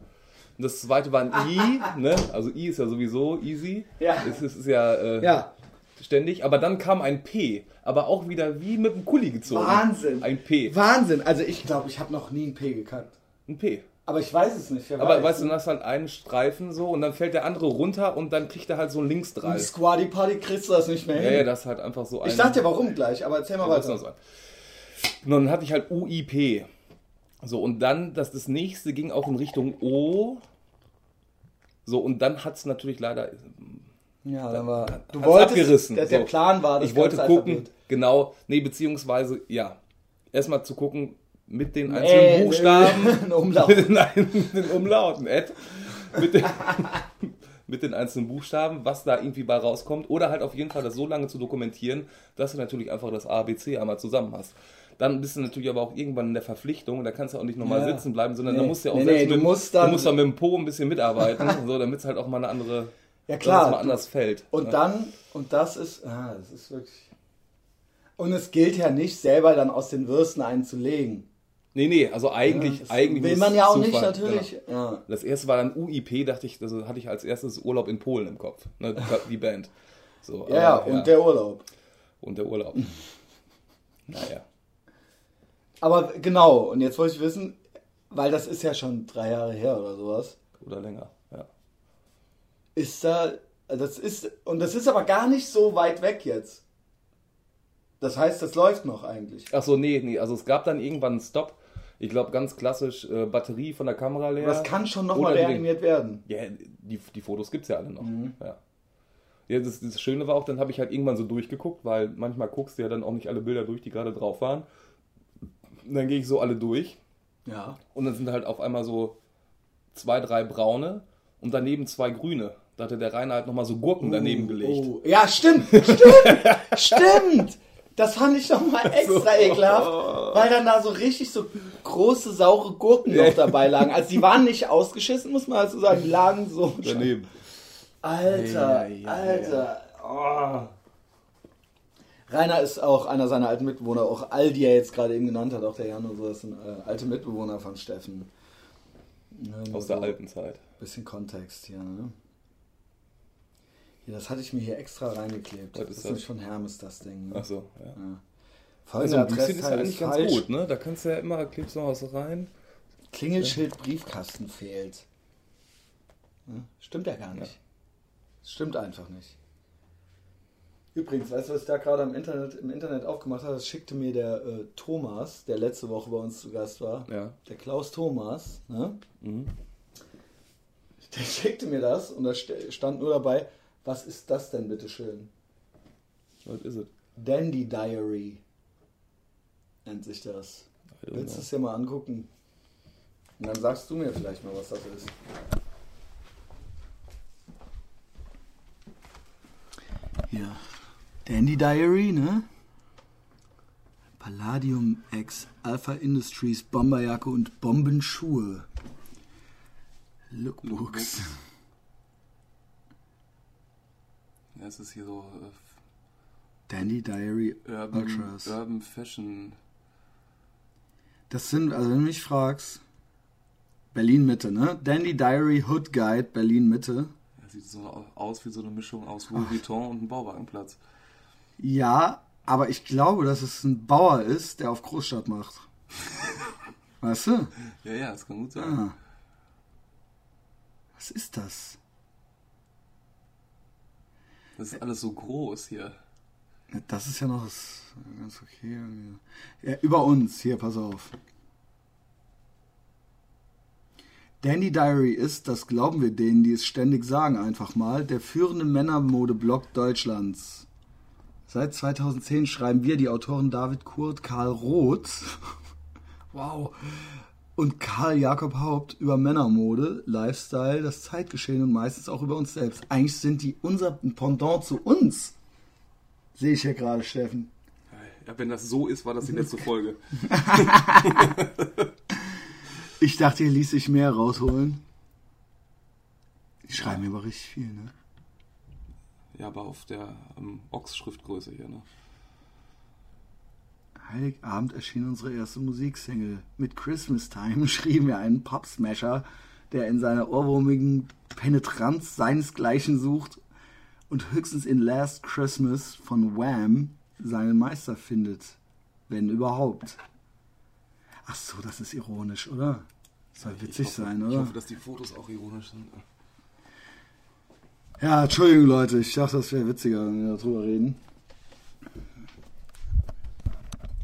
Speaker 2: Und das zweite war ein I. ne? Also I ist ja sowieso easy.
Speaker 1: Ja.
Speaker 2: Es ist, ist ja, äh,
Speaker 1: Ja,
Speaker 2: ständig. Aber dann kam ein P. Aber auch wieder wie mit dem Kuli gezogen.
Speaker 1: Wahnsinn.
Speaker 2: Ein P.
Speaker 1: Wahnsinn. Also ich glaube, ich habe noch nie ein P gekannt.
Speaker 2: Ein P.
Speaker 1: Aber ich weiß es nicht.
Speaker 2: Aber
Speaker 1: weiß.
Speaker 2: weißt du, dann hast du halt einen Streifen so und dann fällt der andere runter und dann kriegt er halt so einen
Speaker 1: Im
Speaker 2: Linksdrall.
Speaker 1: Squaddy Party kriegst du das nicht mehr
Speaker 2: Ja,
Speaker 1: hin.
Speaker 2: ja, das ist halt einfach so ein.
Speaker 1: ich sag dir warum gleich, aber erzähl mal
Speaker 2: Ja, was
Speaker 1: weiter.
Speaker 2: sein? Und dann hatte ich halt UIP. So, und dann, das, das nächste ging auch in Richtung O. So, und dann hat es natürlich leider.
Speaker 1: Ja, dann war. Du
Speaker 2: hat's
Speaker 1: wolltest.
Speaker 2: abgerissen.
Speaker 1: Der, der
Speaker 2: So.
Speaker 1: Plan war, das
Speaker 2: ich wollte gucken,
Speaker 1: Alphabet.
Speaker 2: genau, nee, beziehungsweise, ja, erstmal zu gucken mit den einzelnen
Speaker 1: Äh,
Speaker 2: Buchstaben,
Speaker 1: Umlaut.
Speaker 2: mit den, den Umlauten, Ed, mit den, mit den einzelnen Buchstaben, was da irgendwie bei rauskommt, oder halt auf jeden Fall das so lange zu dokumentieren, dass du natürlich einfach das ABC einmal zusammen hast. Dann bist du natürlich aber auch irgendwann in der Verpflichtung, da kannst du auch nicht nochmal
Speaker 1: Ja.
Speaker 2: sitzen bleiben, sondern
Speaker 1: Nee.
Speaker 2: da musst du ja auch
Speaker 1: Nee,
Speaker 2: selbst
Speaker 1: nee, du
Speaker 2: mit,
Speaker 1: musst dann-
Speaker 2: du musst dann mit dem Po ein bisschen mitarbeiten, so, damit es halt auch mal eine andere,
Speaker 1: Ja, klar.
Speaker 2: mal anders fällt.
Speaker 1: Und
Speaker 2: ne?
Speaker 1: dann, und das ist, ah, das ist wirklich. Und es gilt ja nicht, selber dann aus den Würsten einen zu legen.
Speaker 2: Nee, nee, also eigentlich,
Speaker 1: das
Speaker 2: eigentlich
Speaker 1: will man ja auch
Speaker 2: Zufall,
Speaker 1: nicht, natürlich.
Speaker 2: Genau.
Speaker 1: Ja.
Speaker 2: Das erste war dann UIP, dachte ich, das hatte ich als erstes Urlaub in Polen im Kopf, ne, die- Band. So,
Speaker 1: Ja, ja,
Speaker 2: aber,
Speaker 1: und der Urlaub.
Speaker 2: und der Urlaub. naja.
Speaker 1: Aber genau, und jetzt wollte ich wissen, weil das ist ja schon drei Jahre her oder sowas,
Speaker 2: Oder länger, ja.
Speaker 1: ist da, das ist, und das ist aber gar nicht so weit weg jetzt. Das heißt, das läuft noch eigentlich.
Speaker 2: Ach so, nee, nee, also es gab dann irgendwann einen Stop. Ich glaube, ganz klassisch, äh, Batterie von der Kamera leer.
Speaker 1: Das kann schon nochmal reanimiert werden.
Speaker 2: Ja, die, die Fotos gibt es ja alle noch.
Speaker 1: Mhm.
Speaker 2: Ja. Ja, das, das Schöne war auch, dann habe ich halt irgendwann so durchgeguckt, weil manchmal guckst du ja dann auch nicht alle Bilder durch, die gerade drauf waren. Und dann gehe ich so alle durch
Speaker 1: Ja.
Speaker 2: und dann sind halt auf einmal so zwei, drei braune und daneben zwei grüne. Da hatte der Rainer halt nochmal so Gurken daneben gelegt.
Speaker 1: Oh. Ja, stimmt, stimmt, stimmt. Das fand ich doch mal extra ekelhaft, weil dann da so richtig so große, saure Gurken noch dabei lagen. Also die waren nicht ausgeschissen, muss man also sagen, die lagen so.
Speaker 2: Daneben.
Speaker 1: Alter,
Speaker 2: Ja, ja, ja,
Speaker 1: Alter. Oh. Rainer ist auch einer seiner alten Mitbewohner, auch all die er jetzt gerade eben genannt hat, auch der Jan und so, das sind äh, alte Mitbewohner von Steffen. Ja, nur
Speaker 2: Aus der
Speaker 1: so
Speaker 2: alten Zeit.
Speaker 1: Bisschen Kontext hier, ne? Hier, das hatte ich mir hier extra reingeklebt.
Speaker 2: Was
Speaker 1: das
Speaker 2: ist
Speaker 1: ist
Speaker 2: das?
Speaker 1: nämlich von Hermes, das Ding. Ne?
Speaker 2: Achso, ja.
Speaker 1: Ja.
Speaker 2: Also ein Büchschen ist ja eigentlich ganz
Speaker 1: falsch.
Speaker 2: gut, ne? Da kannst du ja immer, klebst noch was rein.
Speaker 1: Klingelschild Briefkasten fehlt. Ja, Stimmt ja gar nicht. Stimmt einfach nicht. Übrigens, weißt du, was ich da gerade im Internet, im Internet aufgemacht habe? Das schickte mir der äh, Thomas, der letzte Woche bei uns zu Gast war.
Speaker 2: Ja.
Speaker 1: Der Klaus Thomas, ne?
Speaker 2: Mhm.
Speaker 1: Der schickte mir das und da st- stand nur dabei, was ist das denn bitte schön?
Speaker 2: Was ist es?
Speaker 1: Dandy Diary nennt sich das. Willst du es dir mal angucken? Und dann sagst du mir vielleicht mal, was das ist. Hier. Dandy Diary, ne? Palladium X, Alpha Industries, Bomberjacke und Bombenschuhe. Lookbooks.
Speaker 2: Ja, es ist hier so
Speaker 1: Dandy Diary
Speaker 2: äh, Urban,
Speaker 1: Ultras.
Speaker 2: Urban Fashion.
Speaker 1: Das sind, also wenn du mich fragst, Berlin Mitte, ne? Dandy Diary Hood Guide, Berlin Mitte.
Speaker 2: Ja, sieht so aus wie so eine Mischung aus Louis Vuitton und einem Bauwagenplatz.
Speaker 1: Ja, aber ich glaube, dass es ein Bauer ist, der auf Großstadt macht. Weißt du?
Speaker 2: Ja, ja, das kann gut sein.
Speaker 1: Ah. Was ist das?
Speaker 2: Das ist alles so groß hier.
Speaker 1: Das ist ja noch das, ganz okay. Ja, über uns, hier, pass auf. Dandy Diary ist, das glauben wir denen, die es ständig sagen, einfach mal, der führende Männermodeblog Deutschlands. Seit 2010 schreiben wir, die Autoren David Kurt, Karl Roth, wow, und Karl Jakob Haupt über Männermode, Lifestyle, das Zeitgeschehen und meistens auch über uns selbst. Eigentlich sind die unser Pendant zu uns. Sehe ich hier gerade, Steffen.
Speaker 2: Ja, wenn das so ist, war das die letzte Folge.
Speaker 1: Ich dachte, hier ließ sich mehr rausholen. Die schreiben aber richtig viel, ne?
Speaker 2: Ja, aber auf der ähm, Ochs-Schriftgröße hier, ne?
Speaker 1: Heiligabend erschien unsere erste Musiksingle. Mit Christmas Time schrieben wir einen Pop-Smasher, der in seiner ohrwurmigen Penetranz seinesgleichen sucht und höchstens in Last Christmas von Wham seinen Meister findet. Wenn überhaupt. Ach so, das ist ironisch, oder? Soll witzig
Speaker 2: ich hoffe,
Speaker 1: sein,
Speaker 2: Ich
Speaker 1: oder?
Speaker 2: hoffe, dass die Fotos auch ironisch sind.
Speaker 1: Ja, Entschuldigung, Leute. Ich dachte, das wäre witziger, wenn wir darüber reden.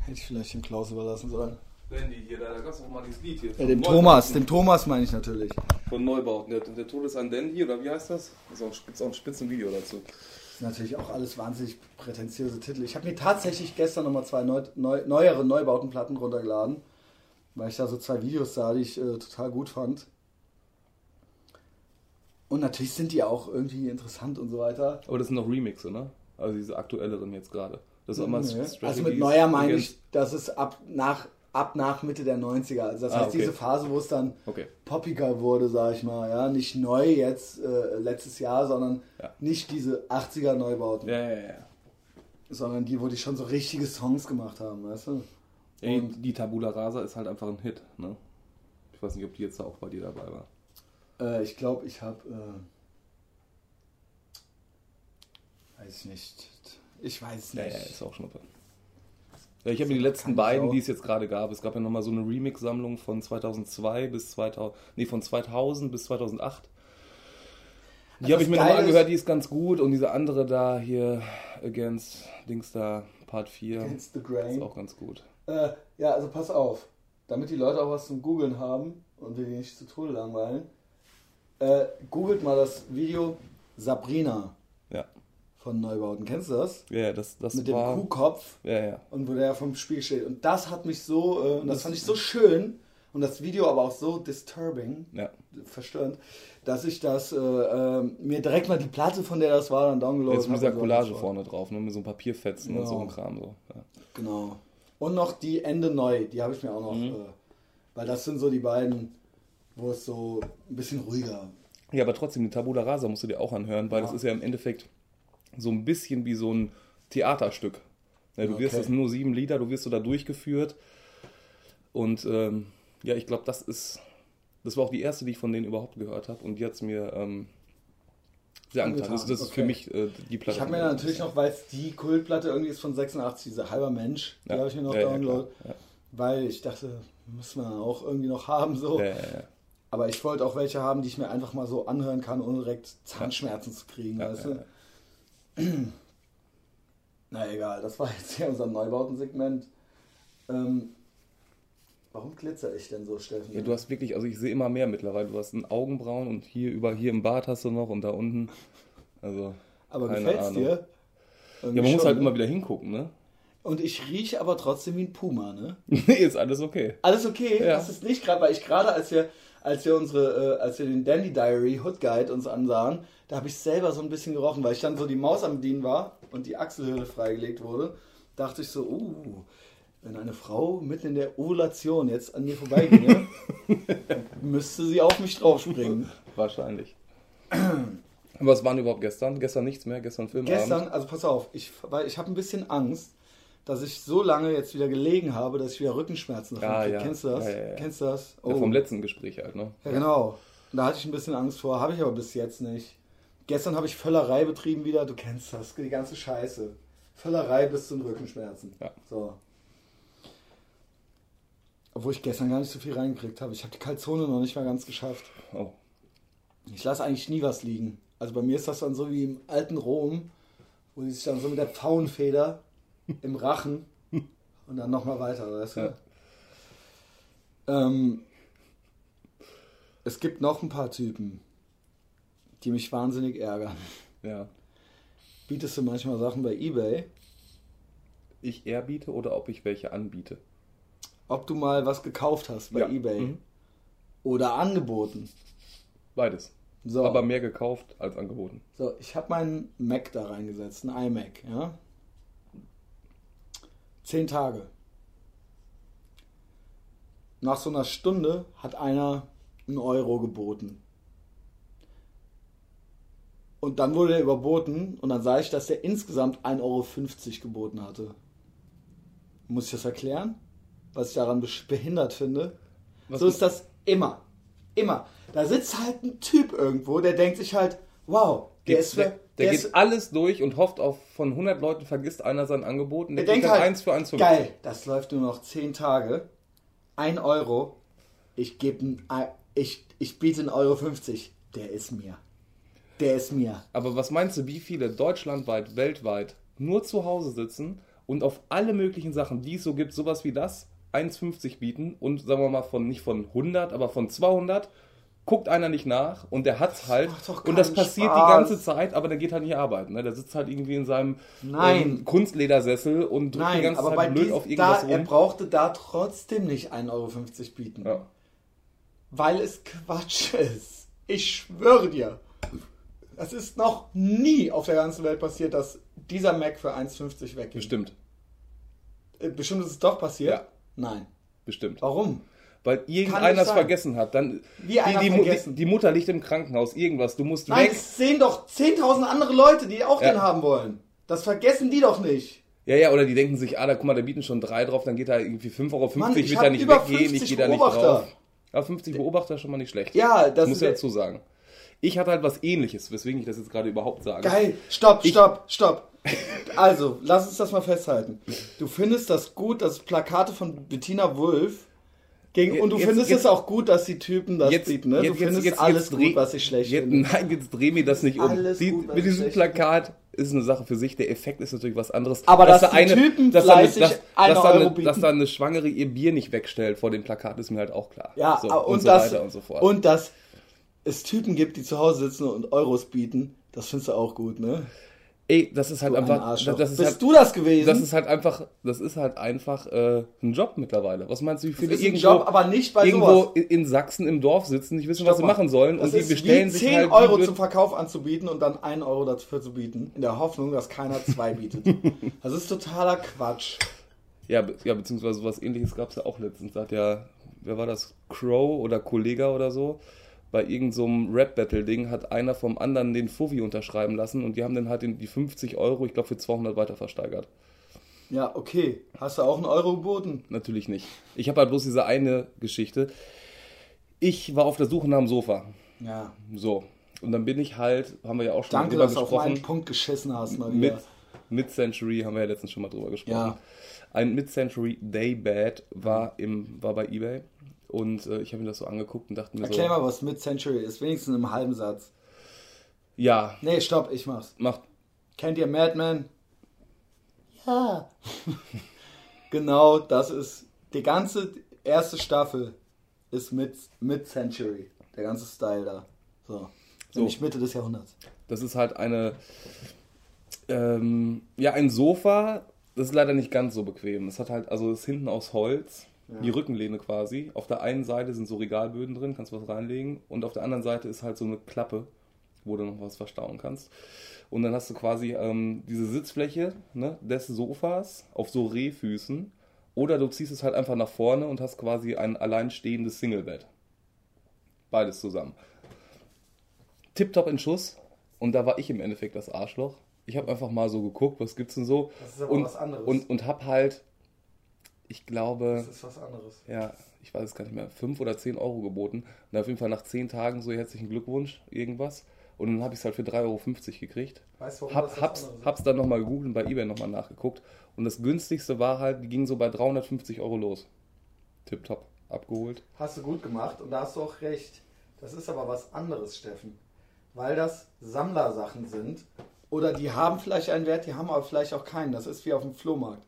Speaker 1: Hätte ich vielleicht dem Klaus überlassen sollen.
Speaker 2: Dandy hier, da, gab es auch mal dieses Lied hier.
Speaker 1: Ja, den Thomas, den Thomas meine ich natürlich.
Speaker 2: Von Neubauten. Der, der Tod ist ein Dandy, oder wie heißt das? Da gibt es auch ein Spitzenvideo dazu.
Speaker 1: Das ist natürlich auch alles wahnsinnig prätentiöse Titel. Ich habe mir tatsächlich gestern nochmal zwei neu, neu, neuere Neubautenplatten runtergeladen, weil ich da so zwei Videos sah, die ich äh, total gut fand. Und natürlich sind die auch irgendwie interessant und so weiter.
Speaker 2: Aber das sind noch Remixe, ne? Also diese aktuelleren jetzt gerade. Das ist auch mal
Speaker 1: Nee. Also mit neuer meine ich, das ist ab nach, ab nach Mitte der 90er. Also das
Speaker 2: Ah,
Speaker 1: heißt
Speaker 2: okay.
Speaker 1: diese Phase, wo es dann
Speaker 2: Okay.
Speaker 1: poppiger wurde, sag ich mal. Ja, nicht neu jetzt äh, letztes Jahr, sondern
Speaker 2: Ja.
Speaker 1: nicht diese 80er Neubauten,
Speaker 2: Ja, ja, ja.
Speaker 1: sondern die, wo die schon so richtige Songs gemacht haben, weißt du?
Speaker 2: Ey,
Speaker 1: Und-
Speaker 2: die Tabula Rasa ist halt einfach ein Hit, ne? Ich weiß nicht, ob die jetzt auch bei dir dabei war.
Speaker 1: Äh, ich glaube, ich habe, äh, weiß ich nicht. Ich weiß
Speaker 2: Ja,
Speaker 1: nicht.
Speaker 2: ja, ist auch Schnuppe. Ja, ich habe mir die letzten beiden, die es jetzt gerade gab. Es gab ja nochmal so eine Remix-Sammlung von 2002 bis 2000, nee, von 2000 bis 2008. Die
Speaker 1: Also
Speaker 2: habe ich mir nochmal
Speaker 1: ist-
Speaker 2: angehört, die ist ganz gut. Und diese andere da hier, Against Dings da, Part 4,
Speaker 1: Against the
Speaker 2: ist
Speaker 1: Grain.
Speaker 2: auch ganz gut.
Speaker 1: Äh, ja, also pass auf. Damit die Leute auch was zum Googeln haben und wir die nicht zu Tode langweilen. Äh, googelt mal das Video Sabrina
Speaker 2: Ja,
Speaker 1: von Neubauten. Kennst du das?
Speaker 2: ja das, das
Speaker 1: Mit dem
Speaker 2: war.
Speaker 1: Kuhkopf
Speaker 2: Ja, ja.
Speaker 1: und wo der vom Spiel steht. Und das hat mich so, äh, und das fand ich so schön und das Video aber auch so disturbing,
Speaker 2: ja.
Speaker 1: verstörend, dass ich das äh, äh, mir direkt mal die Platte, von der das war, dann downloadet
Speaker 2: Jetzt mit dieser
Speaker 1: und
Speaker 2: Collage vorne drauf, ne, mit so ein Papierfetzen und
Speaker 1: Genau.
Speaker 2: so ein Kram. So. Ja.
Speaker 1: Genau. Und noch die Ende neu, die habe ich mir auch noch,
Speaker 2: Mhm.
Speaker 1: äh, weil das sind so die beiden, wo es so ein bisschen ruhiger.
Speaker 2: Ja, aber trotzdem, die Tabula Rasa musst du dir auch anhören, weil
Speaker 1: Ja.
Speaker 2: das ist ja im Endeffekt so ein bisschen wie so ein Theaterstück. Ja, du wirst
Speaker 1: Okay.
Speaker 2: das nur sieben Lieder, du wirst so da durchgeführt. Und ähm, ja, ich glaube, das ist. Das war auch die erste, die ich von denen überhaupt gehört habe. Und die hat es mir ähm, sehr angetan. Das, das ist
Speaker 1: okay.
Speaker 2: für mich äh, die Platte.
Speaker 1: Ich habe mir natürlich noch, weil es die Kultplatte irgendwie ist von 86, diese halber Mensch, die
Speaker 2: Ja.
Speaker 1: habe ich mir noch
Speaker 2: Ja, ja,
Speaker 1: downloadet,
Speaker 2: klar.
Speaker 1: weil ich dachte, muss man auch irgendwie noch haben so.
Speaker 2: Ja, ja, ja.
Speaker 1: Aber ich wollte auch welche haben, die ich mir einfach mal so anhören kann, ohne direkt Zahnschmerzen zu kriegen,
Speaker 2: Ja,
Speaker 1: weißt
Speaker 2: ja,
Speaker 1: du? Na egal, das war jetzt hier unser Neubautensegment. Ähm, warum glitzer ich denn so, Steffen?
Speaker 2: Ja, du hast wirklich, also ich sehe immer mehr mittlerweile. Du hast einen Augenbrauen und hier über hier im Bart hast du noch und da unten. Also.
Speaker 1: aber gefällt's
Speaker 2: Ahnung.
Speaker 1: dir?
Speaker 2: Ja, man muss
Speaker 1: schon,
Speaker 2: halt
Speaker 1: ne?
Speaker 2: immer wieder hingucken, ne?
Speaker 1: Und ich rieche aber trotzdem wie ein Puma, ne?
Speaker 2: Nee, ist alles okay.
Speaker 1: Alles okay,
Speaker 2: Ja.
Speaker 1: das ist nicht gerade, weil ich gerade, als wir, als wir unsere, äh, als wir den Dandy Diary Hood Guide uns ansahen, da habe ich selber so ein bisschen gerochen, weil ich dann so die Maus am Bedienen war und die Achselhöhle freigelegt wurde, dachte ich so, uh, wenn eine Frau mitten in der Ovulation jetzt an mir vorbeiginge, müsste sie auf mich draufspringen.
Speaker 2: Wahrscheinlich. Was waren überhaupt gestern? Gestern nichts mehr, gestern Filmabend.
Speaker 1: Gestern, also pass auf, ich, weil ich habe ein bisschen Angst, dass ich so lange jetzt wieder gelegen habe, dass ich wieder Rückenschmerzen davon
Speaker 2: Ah, ja.
Speaker 1: Kennst du das?
Speaker 2: Ja, ja.
Speaker 1: Kennst du das?
Speaker 2: Ja, vom letzten Gespräch halt, ne?
Speaker 1: Ja, genau. Da hatte ich ein bisschen Angst vor, habe ich aber bis jetzt nicht. Gestern habe ich Völlerei betrieben wieder, du kennst das, die ganze Scheiße. Völlerei bis zu den Rückenschmerzen.
Speaker 2: Ja.
Speaker 1: So. Obwohl ich gestern gar nicht so viel reingekriegt habe. Ich habe die Kalzone noch nicht mal ganz geschafft.
Speaker 2: Oh.
Speaker 1: Ich lasse eigentlich nie was liegen. Also bei mir ist das dann so wie im alten Rom, wo die sich dann so mit der Pfauenfeder im Rachen und dann nochmal weiter, weißt du? Ähm, es gibt noch ein paar Typen, die mich wahnsinnig ärgern.
Speaker 2: Ja.
Speaker 1: Bietest du manchmal Sachen bei Ebay?
Speaker 2: Ich eher biete oder ob ich welche anbiete.
Speaker 1: Ob du mal was gekauft hast bei
Speaker 2: Ja.
Speaker 1: Ebay
Speaker 2: Mhm.
Speaker 1: oder angeboten.
Speaker 2: Beides.
Speaker 1: So,
Speaker 2: Aber mehr gekauft als angeboten.
Speaker 1: so ich habe meinen Mac da reingesetzt, einen iMac, ja. Zehn Tage. Nach so einer Stunde hat einer einen Euro geboten. Und dann wurde er überboten und dann sah ich, dass der insgesamt 1,50 Euro geboten hatte. Muss ich das erklären? Was ich daran behindert finde?
Speaker 2: Was
Speaker 1: so ist das immer. Immer. Da sitzt halt ein Typ irgendwo, der denkt sich halt, wow, der,
Speaker 2: Der,
Speaker 1: ist
Speaker 2: der,
Speaker 1: für,
Speaker 2: der,
Speaker 1: ist,
Speaker 2: geht alles durch und hofft auf von 100 Leuten vergisst einer sein Angebot und der,
Speaker 1: der denkt halt,
Speaker 2: eins für eins zurück.
Speaker 1: geil, das läuft nur noch 10 Tage. 1 Euro, ich gebe ich, ich biete 1,50 Euro. Der ist mir. Der ist mir.
Speaker 2: Aber was meinst du, wie viele deutschlandweit, weltweit nur zu Hause sitzen und auf alle möglichen Sachen, die es so gibt, sowas wie das, 1,50 bieten und sagen wir mal von nicht von 100, aber von 200 guckt einer nicht nach und der hat's halt
Speaker 1: doch
Speaker 2: und das passiert
Speaker 1: Spaß.
Speaker 2: die ganze Zeit, aber der geht halt nicht arbeiten. Ne? Der sitzt halt irgendwie in seinem ähm, Kunstledersessel und drückt die
Speaker 1: Nein,
Speaker 2: ganze
Speaker 1: aber
Speaker 2: Zeit blöd auf
Speaker 1: da,
Speaker 2: irgendwas
Speaker 1: er
Speaker 2: rum.
Speaker 1: brauchte da trotzdem nicht 1,50 Euro bieten.
Speaker 2: Ja.
Speaker 1: Weil es Quatsch ist. Ich schwöre dir. Es ist noch nie auf der ganzen Welt passiert, dass dieser Mac für 1,50 weggeht.
Speaker 2: Bestimmt,
Speaker 1: Äh, Bestimmt ist es doch passiert?
Speaker 2: Ja.
Speaker 1: Nein.
Speaker 2: bestimmt.
Speaker 1: Warum?
Speaker 2: Weil irgendeiner es vergessen hat. Dann, die, die,
Speaker 1: vergessen.
Speaker 2: Die, Mutter liegt im Krankenhaus, irgendwas, du musst
Speaker 1: Nein,
Speaker 2: weg.
Speaker 1: es sehen doch 10.000 andere Leute, die auch
Speaker 2: Ja.
Speaker 1: den haben wollen. Das vergessen die doch nicht.
Speaker 2: Ja, ja, oder die denken sich, ah, da guck mal, da bieten schon drei drauf, dann geht da irgendwie 5,50 Euro,
Speaker 1: Mann, ich
Speaker 2: wird da nicht weggehen, ich
Speaker 1: 50
Speaker 2: gehe da nicht drauf. Ja, 50 Beobachter ist schon mal nicht schlecht.
Speaker 1: Ja,
Speaker 2: das muss ich dazu sagen. Ich hatte halt was ähnliches, weswegen ich das jetzt gerade überhaupt sage.
Speaker 1: Geil. Stopp,
Speaker 2: Ich-
Speaker 1: stopp, stopp. Also, lass uns das mal festhalten. Du findest das gut, dass Plakate von Bettina Wulff gegen, und du
Speaker 2: Jetzt-
Speaker 1: findest
Speaker 2: jetzt-
Speaker 1: es auch gut, dass die Typen das
Speaker 2: Jetzt,
Speaker 1: bieten, ne? Du
Speaker 2: jetzt, jetzt,
Speaker 1: findest
Speaker 2: jetzt,
Speaker 1: alles gut, was ich schlecht
Speaker 2: jetzt,
Speaker 1: finde.
Speaker 2: Nein, jetzt dreh mir das nicht um.
Speaker 1: Alles
Speaker 2: Die,
Speaker 1: gut,
Speaker 2: mit diesem Plakat ist eine Sache für sich. Der Effekt ist natürlich was anderes.
Speaker 1: Aber dass
Speaker 2: da
Speaker 1: die Typen
Speaker 2: dass da eine-
Speaker 1: fleißig
Speaker 2: dass,
Speaker 1: eine
Speaker 2: dass, da
Speaker 1: Euro
Speaker 2: eine,
Speaker 1: bieten.
Speaker 2: dass da eine Schwangere ihr Bier nicht wegstellt vor dem Plakat, ist mir halt auch klar.
Speaker 1: Ja,
Speaker 2: so,
Speaker 1: und,
Speaker 2: und, so
Speaker 1: das,
Speaker 2: weiter und so fort.
Speaker 1: und dass es Typen gibt, die zu Hause sitzen und Euros bieten, das findest du auch gut, ne?
Speaker 2: Ey, das ist halt
Speaker 1: Du ein
Speaker 2: einfach.
Speaker 1: Arschloch.
Speaker 2: Das ist
Speaker 1: Bist
Speaker 2: halt,
Speaker 1: du das gewesen?
Speaker 2: Das ist halt einfach, das ist halt einfach äh, ein Job mittlerweile. Was meinst du, wie viele irgendwo,
Speaker 1: Job, aber nicht bei
Speaker 2: irgendwo in, in Sachsen im Dorf sitzen, nicht wissen,
Speaker 1: Stopp
Speaker 2: was sie
Speaker 1: mal.
Speaker 2: machen sollen
Speaker 1: Das
Speaker 2: und die bestellen
Speaker 1: wie
Speaker 2: sich
Speaker 1: 10
Speaker 2: halt
Speaker 1: Euro zum Verkauf anzubieten und dann 1 Euro dafür zu bieten, in der Hoffnung, dass keiner zwei bietet. Das ist totaler Quatsch.
Speaker 2: Ja, be ja, beziehungsweise sowas ähnliches gab es ja auch letztens. Da hat ja, wer war das? Crow oder Kollega oder so. Bei irgendeinem so Rap-Battle-Ding hat einer vom anderen den Fuffi unterschreiben lassen und die haben dann halt die 50 Euro, ich glaube, für 200 weiter versteigert.
Speaker 1: Ja, okay. Hast du auch einen Euro geboten?
Speaker 2: Natürlich nicht. Ich habe halt bloß diese eine Geschichte. Ich war auf der Suche nach dem Sofa.
Speaker 1: Ja.
Speaker 2: So. Und dann bin ich halt, haben wir ja auch schon
Speaker 1: Danke,
Speaker 2: drüber
Speaker 1: dass du auf meinen
Speaker 2: gesprochen.
Speaker 1: Punkt geschissen hast mal
Speaker 2: Mit
Speaker 1: wieder.
Speaker 2: Mid-Century haben wir ja letztens schon mal drüber gesprochen.
Speaker 1: Ja.
Speaker 2: Ein Mid-Century Daybed war, im, war bei eBay und äh, ich habe mir das so angeguckt und dachte mir
Speaker 1: Erklär
Speaker 2: so,
Speaker 1: mal, was Mid-Century ist. Wenigstens im halben Satz.
Speaker 2: ja,
Speaker 1: Nee, stopp, ich mach's.
Speaker 2: macht,
Speaker 1: Kennt ihr Madman? Ja. genau, das ist die ganze erste Staffel ist mit Mid-Century. Der ganze Style da. So.
Speaker 2: So.
Speaker 1: Nämlich Mitte des Jahrhunderts.
Speaker 2: das ist halt eine, ähm, ja, ein Sofa, das ist leider nicht ganz so bequem. Es hat halt, also es ist hinten aus Holz, die Rückenlehne quasi. Auf der einen Seite sind so Regalböden drin, kannst was reinlegen und auf der anderen Seite ist halt so eine Klappe, wo du noch was verstauen kannst. Und dann hast du quasi ähm, diese Sitzfläche ne, des Sofas auf so Rehfüßen. Oder du ziehst es halt einfach nach vorne und hast quasi ein alleinstehendes Singlebett. Beides zusammen. Tipptopp in Schuss. Und da war ich im Endeffekt das Arschloch. Ich habe einfach mal so geguckt, was gibt's denn so.
Speaker 1: Das ist aber
Speaker 2: und,
Speaker 1: was anderes.
Speaker 2: Und, und hab halt, ich glaube,
Speaker 1: ist was anderes.
Speaker 2: ja, ich weiß es gar nicht mehr, 5 oder 10 Euro geboten. Und auf jeden Fall nach 10 Tagen so herzlichen Glückwunsch, irgendwas. Und dann habe ich es halt für 3,50 Euro gekriegt.
Speaker 1: Weißt du, warum
Speaker 2: Hab,
Speaker 1: das
Speaker 2: hab's,
Speaker 1: ist?
Speaker 2: hab's dann nochmal gegoogelt und bei Ebay nochmal nachgeguckt. Und das günstigste war halt, die ging so bei 350 Euro los. Tipptopp, abgeholt.
Speaker 1: Hast du gut gemacht und da hast du auch recht. Das ist aber was anderes, Steffen. Weil das Sammlersachen sind oder die haben vielleicht einen Wert, die haben aber vielleicht auch keinen. Das ist wie auf dem Flohmarkt.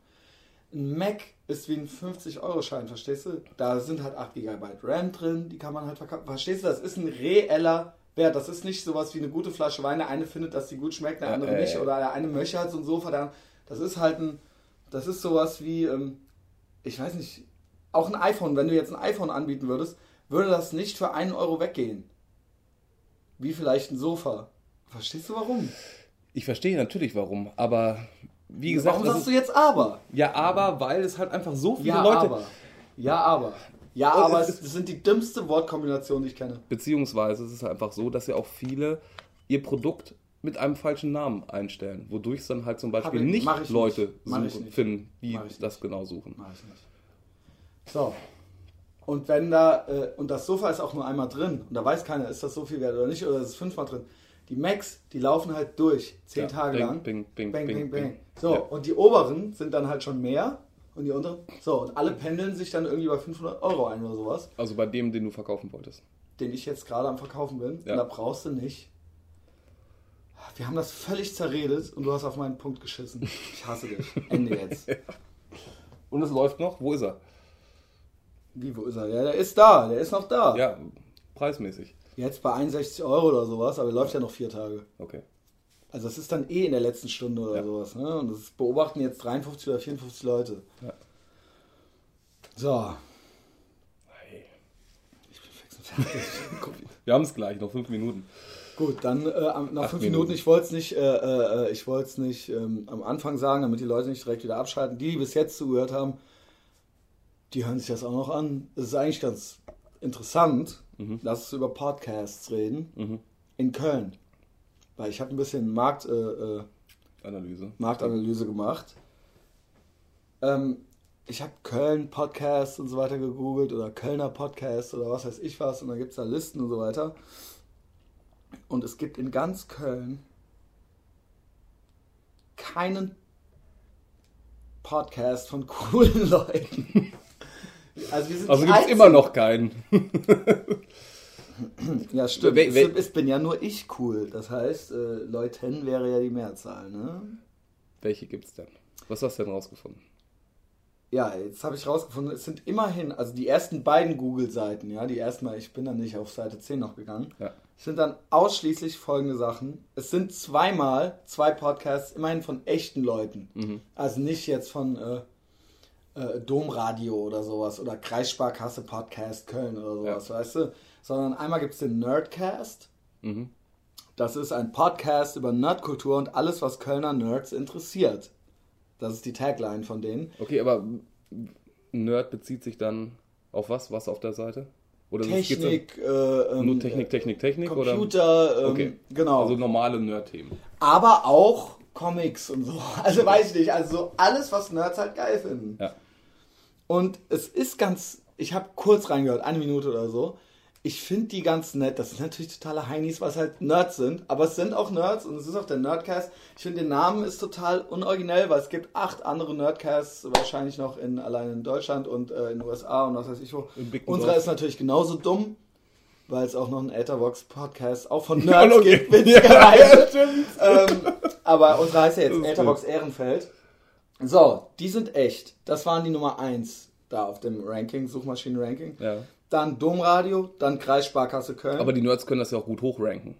Speaker 1: Ein Mac ist wie ein 50-Euro-Schein, verstehst du? Da sind halt 8 GB RAM drin, die kann man halt verkaufen. Verstehst du? Das ist ein reeller Wert. Das ist nicht sowas wie eine gute Flasche Wein. Der eine findet, dass die gut schmeckt, der andere
Speaker 2: äh,
Speaker 1: nicht. Oder der eine möchte halt so ein Sofa. Der, das ist halt ein, das ist sowas wie, ähm, ich weiß nicht, auch ein iPhone. Wenn du jetzt ein iPhone anbieten würdest, würde das nicht für einen Euro weggehen. Wie vielleicht ein Sofa. Verstehst du warum?
Speaker 2: Ich verstehe natürlich warum, aber wie gesagt,
Speaker 1: warum
Speaker 2: das
Speaker 1: sagst
Speaker 2: ist,
Speaker 1: du jetzt aber?
Speaker 2: ja, aber weil es halt einfach so viele
Speaker 1: Ja,
Speaker 2: Leute,
Speaker 1: aber. Ja, aber. Ja, aber
Speaker 2: es
Speaker 1: es sind die dümmste Wortkombinationen, die ich kenne.
Speaker 2: beziehungsweise es ist halt einfach so, dass ja auch viele ihr Produkt mit einem falschen Namen einstellen, wodurch es dann halt zum Beispiel
Speaker 1: ich-
Speaker 2: nicht
Speaker 1: ich nicht.
Speaker 2: Leute
Speaker 1: ich
Speaker 2: suchen,
Speaker 1: nicht.
Speaker 2: finden, die das
Speaker 1: nicht.
Speaker 2: genau suchen.
Speaker 1: Mach ich nicht. So. Und wenn da, äh, und das Sofa ist auch nur einmal drin, und da weiß keiner, ist das so viel wert oder nicht, oder ist es fünfmal drin. Die Macs, die laufen halt durch, zehn
Speaker 2: Ja,
Speaker 1: Tage
Speaker 2: bing,
Speaker 1: lang.
Speaker 2: bing, bing,
Speaker 1: bang,
Speaker 2: bing,
Speaker 1: bang, bang.
Speaker 2: bing.
Speaker 1: So,
Speaker 2: Ja.
Speaker 1: und die oberen sind dann halt schon mehr, und die unteren, so, und alle pendeln sich dann irgendwie bei 500 Euro ein oder sowas,
Speaker 2: Also bei dem, den du verkaufen wolltest.
Speaker 1: den ich jetzt gerade am Verkaufen bin.
Speaker 2: Ja.
Speaker 1: Und da brauchst du nicht. Wir haben das völlig zerredet und du hast auf meinen Punkt geschissen. Ich hasse dich. Ende jetzt.
Speaker 2: Und es läuft noch. Wo ist er?
Speaker 1: Wie, wo ist er? Ja, der ist da, der ist noch da.
Speaker 2: Ja, preismäßig.
Speaker 1: Jetzt bei 61 Euro oder sowas, aber läuft ja noch vier Tage.
Speaker 2: Okay.
Speaker 1: Also das ist dann eh in der letzten Stunde oder
Speaker 2: Ja.
Speaker 1: sowas. Ne? Und das beobachten jetzt 53 oder 54 Leute.
Speaker 2: Ja.
Speaker 1: So,
Speaker 2: Hey.
Speaker 1: ich bin fix und fertig.
Speaker 2: Wir haben es gleich, noch fünf Minuten.
Speaker 1: Gut, dann äh, nach
Speaker 2: Acht
Speaker 1: fünf
Speaker 2: Minuten.
Speaker 1: Minuten, ich wollte es nicht, äh, äh, ich wollte es nicht ähm, am Anfang sagen, damit die Leute nicht direkt wieder abschalten. Die, die bis jetzt zugehört haben, die hören sich das auch noch an. Es ist eigentlich ganz interessant, lass uns über Podcasts reden
Speaker 2: Mhm.
Speaker 1: in Köln. Weil ich habe ein bisschen Markt, äh, äh,
Speaker 2: Analyse.
Speaker 1: Marktanalyse gemacht. Ähm, ich habe Köln Podcasts und so weiter gegoogelt oder Kölner Podcasts oder was weiß ich was und dann gibt es da Listen und so weiter. Und es gibt in ganz Köln keinen Podcast von coolen Leuten. Also wir sind
Speaker 2: Also gibt es immer noch keinen.
Speaker 1: Ja, stimmt.
Speaker 2: Wer- wer-
Speaker 1: es, bin ja nur ich cool. Das heißt, äh, Leuten wäre ja die Mehrzahl, ne?
Speaker 2: Welche gibt es denn? Was hast du denn rausgefunden?
Speaker 1: Ja, jetzt habe ich rausgefunden, es sind immerhin, also die ersten beiden Google-Seiten, ja, die ersten Mal, ich bin dann nicht auf Seite 10 noch gegangen,
Speaker 2: Ja.
Speaker 1: sind dann ausschließlich folgende Sachen. Es sind zweimal zwei Podcasts, immerhin von echten Leuten.
Speaker 2: Mhm.
Speaker 1: Also nicht jetzt von äh, äh, Domradio oder sowas oder Kreissparkasse Podcast Köln oder sowas, weißt du? Sondern einmal gibt es den Nerdcast.
Speaker 2: Mhm.
Speaker 1: Das ist ein Podcast über Nerdkultur und alles, was Kölner Nerds interessiert. Das ist die Tagline von denen.
Speaker 2: Okay, aber Nerd bezieht sich dann auf was? Was auf der Seite? Oder
Speaker 1: Technik, äh, ähm,
Speaker 2: Nur Technik, Technik, Technik? Oder?
Speaker 1: Computer, ähm,
Speaker 2: Okay.
Speaker 1: genau.
Speaker 2: Also normale Nerd-Themen.
Speaker 1: aber auch Comics und so. Also weiß ich nicht. Also so alles, was Nerds halt geil finden.
Speaker 2: Ja.
Speaker 1: Und es ist ganz, ich habe kurz reingehört, eine Minute oder so. Ich finde die ganz nett. Das sind natürlich totale Heinis, was halt Nerds sind. Aber es sind auch Nerds und es ist auch der Nerdcast. Ich finde, den Namen ist total unoriginell, weil es gibt acht andere Nerdcasts, wahrscheinlich noch in, allein in Deutschland und äh, in den USA und was weiß ich wo. Unserer ist natürlich genauso dumm, weil es auch noch einen Etherbox-Podcast auch von
Speaker 2: Ja,
Speaker 1: Nerds gibt, witzigerweise.
Speaker 2: stimmt.
Speaker 1: ähm, aber unsere heißt ja jetzt Etherbox Ehrenfeld. So, die sind echt. Das waren die Nummer 1 da auf dem Ranking, Suchmaschinen-Ranking.
Speaker 2: Ja.
Speaker 1: Dann Domradio, dann Kreissparkasse Köln.
Speaker 2: Aber die Nerds können das ja auch gut hochranken.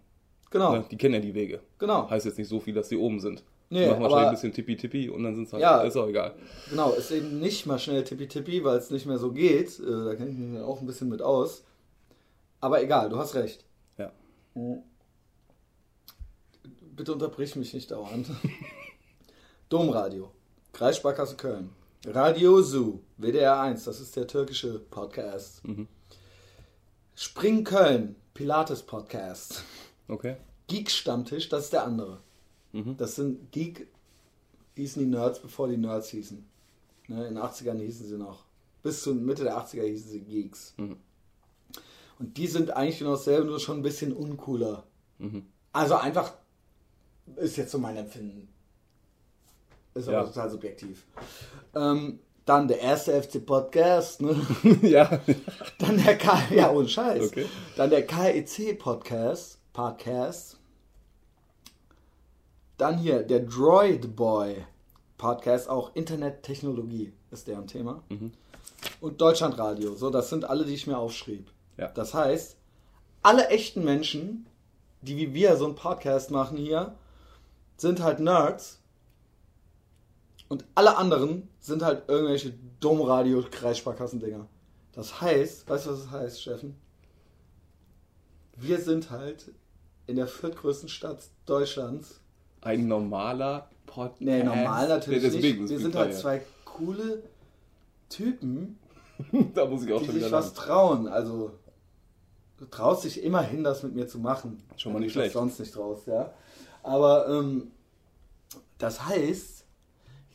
Speaker 1: genau,
Speaker 2: Ne? Die kennen ja die Wege.
Speaker 1: genau,
Speaker 2: Heißt jetzt nicht so viel, dass sie oben sind.
Speaker 1: Nee,
Speaker 2: die machen wahrscheinlich ein bisschen tippi-tippi und dann sind es halt,
Speaker 1: Ja.
Speaker 2: ist auch egal.
Speaker 1: genau. Ist eben nicht mal schnell tippitippi, weil es nicht mehr so geht. Äh, da kenne ich mich auch ein bisschen mit aus. Aber egal, du hast recht.
Speaker 2: Ja.
Speaker 1: Bitte unterbrich mich nicht dauernd. Domradio, Kreissparkasse Köln, Radio Zoo, WDR 1, das ist der türkische Podcast.
Speaker 2: Mhm.
Speaker 1: Spring Köln, Pilates Podcast.
Speaker 2: Okay.
Speaker 1: Geek Stammtisch, das ist der andere.
Speaker 2: Mhm.
Speaker 1: Das sind Geek, hießen die Nerds, bevor die Nerds hießen. Ne, in den 80ern hießen sie noch. Bis zur Mitte der 80er hießen sie Geeks.
Speaker 2: Mhm.
Speaker 1: Und die sind eigentlich genau dasselbe, nur schon ein bisschen uncooler.
Speaker 2: Mhm.
Speaker 1: Also einfach, ist jetzt so mein Empfinden. Ist aber
Speaker 2: Ja.
Speaker 1: total subjektiv. Ähm, dann der erste FC Podcast, ne?
Speaker 2: ja.
Speaker 1: Dann der K ja, ohne Scheiß.
Speaker 2: Okay.
Speaker 1: Dann der KEC Podcast, Podcast. Dann hier der Droid Boy Podcast, auch Internettechnologie ist deren Thema.
Speaker 2: Mhm.
Speaker 1: Und Deutschlandradio. So, das sind alle, die ich mir aufschrieb.
Speaker 2: Ja.
Speaker 1: Das heißt, alle echten Menschen, die wie wir so einen Podcast machen hier, sind halt Nerds. Und alle anderen sind halt irgendwelche Domradio-Kreissparkassendinger. Das heißt, weißt du, was das heißt, Steffen? Wir sind halt in der viertgrößten Stadt Deutschlands.
Speaker 2: Ein normaler Podcast.
Speaker 1: Nee, normal natürlich
Speaker 2: Deswegen,
Speaker 1: nicht. Wir sind halt zwei coole Typen.
Speaker 2: Da muss ich auch
Speaker 1: die
Speaker 2: schon
Speaker 1: sich was
Speaker 2: lachen.
Speaker 1: trauen. Also, du traust dich immerhin, das mit mir zu machen.
Speaker 2: Schon mal nicht schlecht.
Speaker 1: sonst nicht traust, ja. Aber ähm, das heißt,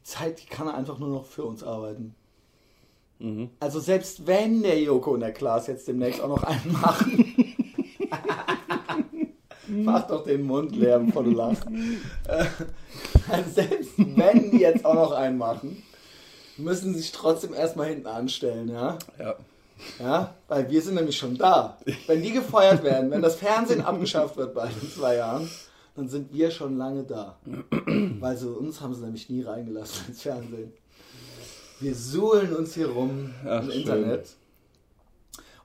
Speaker 1: Zeit, die kann einfach nur noch für uns arbeiten.
Speaker 2: Mhm.
Speaker 1: Also selbst wenn der Joko und der Klaas jetzt demnächst auch noch einen machen. Mach doch den Mund leer, bevor du lachst. Äh, also selbst wenn die jetzt auch noch einen machen, müssen sie sich trotzdem erstmal hinten anstellen, ja?
Speaker 2: Ja.
Speaker 1: Ja, weil wir sind nämlich schon da. Wenn die gefeuert werden, wenn das Fernsehen abgeschafft wird bald in zwei Jahren, dann sind wir schon lange da. Weil so uns haben sie nämlich nie reingelassen ins Fernsehen. Wir suhlen uns hier rum
Speaker 2: Ach,
Speaker 1: im
Speaker 2: schön.
Speaker 1: Internet.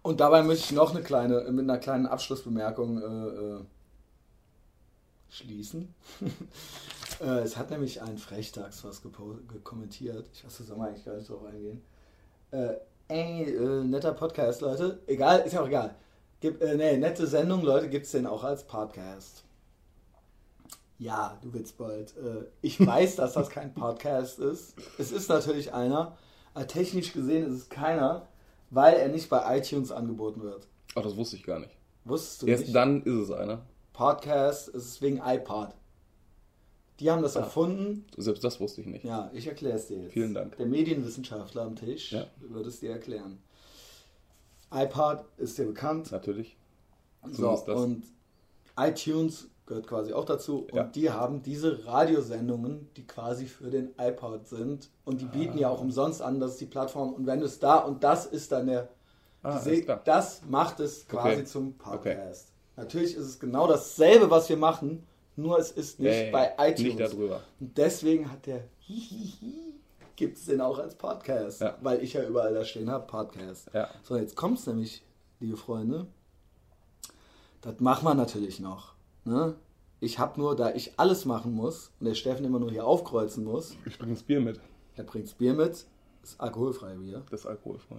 Speaker 1: Und dabei möchte ich noch eine kleine, mit einer kleinen Abschlussbemerkung äh, äh, schließen. äh, es hat nämlich ein Frechtags was kommentiert. Ich weiß, da soll man eigentlich gar nicht drauf eingehen. Äh, ey, äh, netter Podcast, Leute. Egal, ist ja auch egal. Gib, äh, nee, nette Sendung, Leute, gibt es den auch als Podcast. Ja, du Witzbold. Äh, ich weiß, dass das kein Podcast ist. Es ist natürlich einer. Aber technisch gesehen ist es keiner, weil er nicht bei iTunes angeboten wird.
Speaker 2: Ach, das wusste ich gar nicht.
Speaker 1: Wusstest du
Speaker 2: Erst
Speaker 1: nicht?
Speaker 2: dann ist es einer.
Speaker 1: Podcast ist wegen iPod. Die haben das
Speaker 2: Ah.
Speaker 1: erfunden.
Speaker 2: Selbst das wusste ich nicht.
Speaker 1: Ja, ich erkläre es dir jetzt.
Speaker 2: Vielen Dank.
Speaker 1: Der Medienwissenschaftler am Tisch
Speaker 2: Ja.
Speaker 1: wird es dir erklären. iPod ist dir bekannt.
Speaker 2: Natürlich.
Speaker 1: So,
Speaker 2: das.
Speaker 1: und iTunes gehört quasi auch dazu.
Speaker 2: Ja.
Speaker 1: Und die haben diese Radiosendungen, die quasi für den iPod sind. Und die bieten ja
Speaker 2: Ah.
Speaker 1: auch umsonst an, das ist die Plattform. Und wenn du es da, und das ist dann der,
Speaker 2: Ah, klar.
Speaker 1: das macht es quasi
Speaker 2: Okay.
Speaker 1: zum Podcast. Natürlich ist es genau dasselbe, was wir machen, nur es ist nicht
Speaker 2: Ey,
Speaker 1: bei iTunes.
Speaker 2: Nicht darüber.
Speaker 1: Und deswegen hat der Hihihi, gibt es den auch als Podcast,
Speaker 2: Ja.
Speaker 1: weil ich ja überall da stehen habe, Podcast.
Speaker 2: Ja.
Speaker 1: So, jetzt kommt es nämlich, liebe Freunde. Das machen wir natürlich noch. Ne? Ich habe nur, da ich alles machen muss und der Steffen immer nur hier aufkreuzen muss,
Speaker 2: Ich bringe das Bier mit.
Speaker 1: er bringt Bier mit, ist alkoholfrei Bier,
Speaker 2: Das ist alkoholfrei.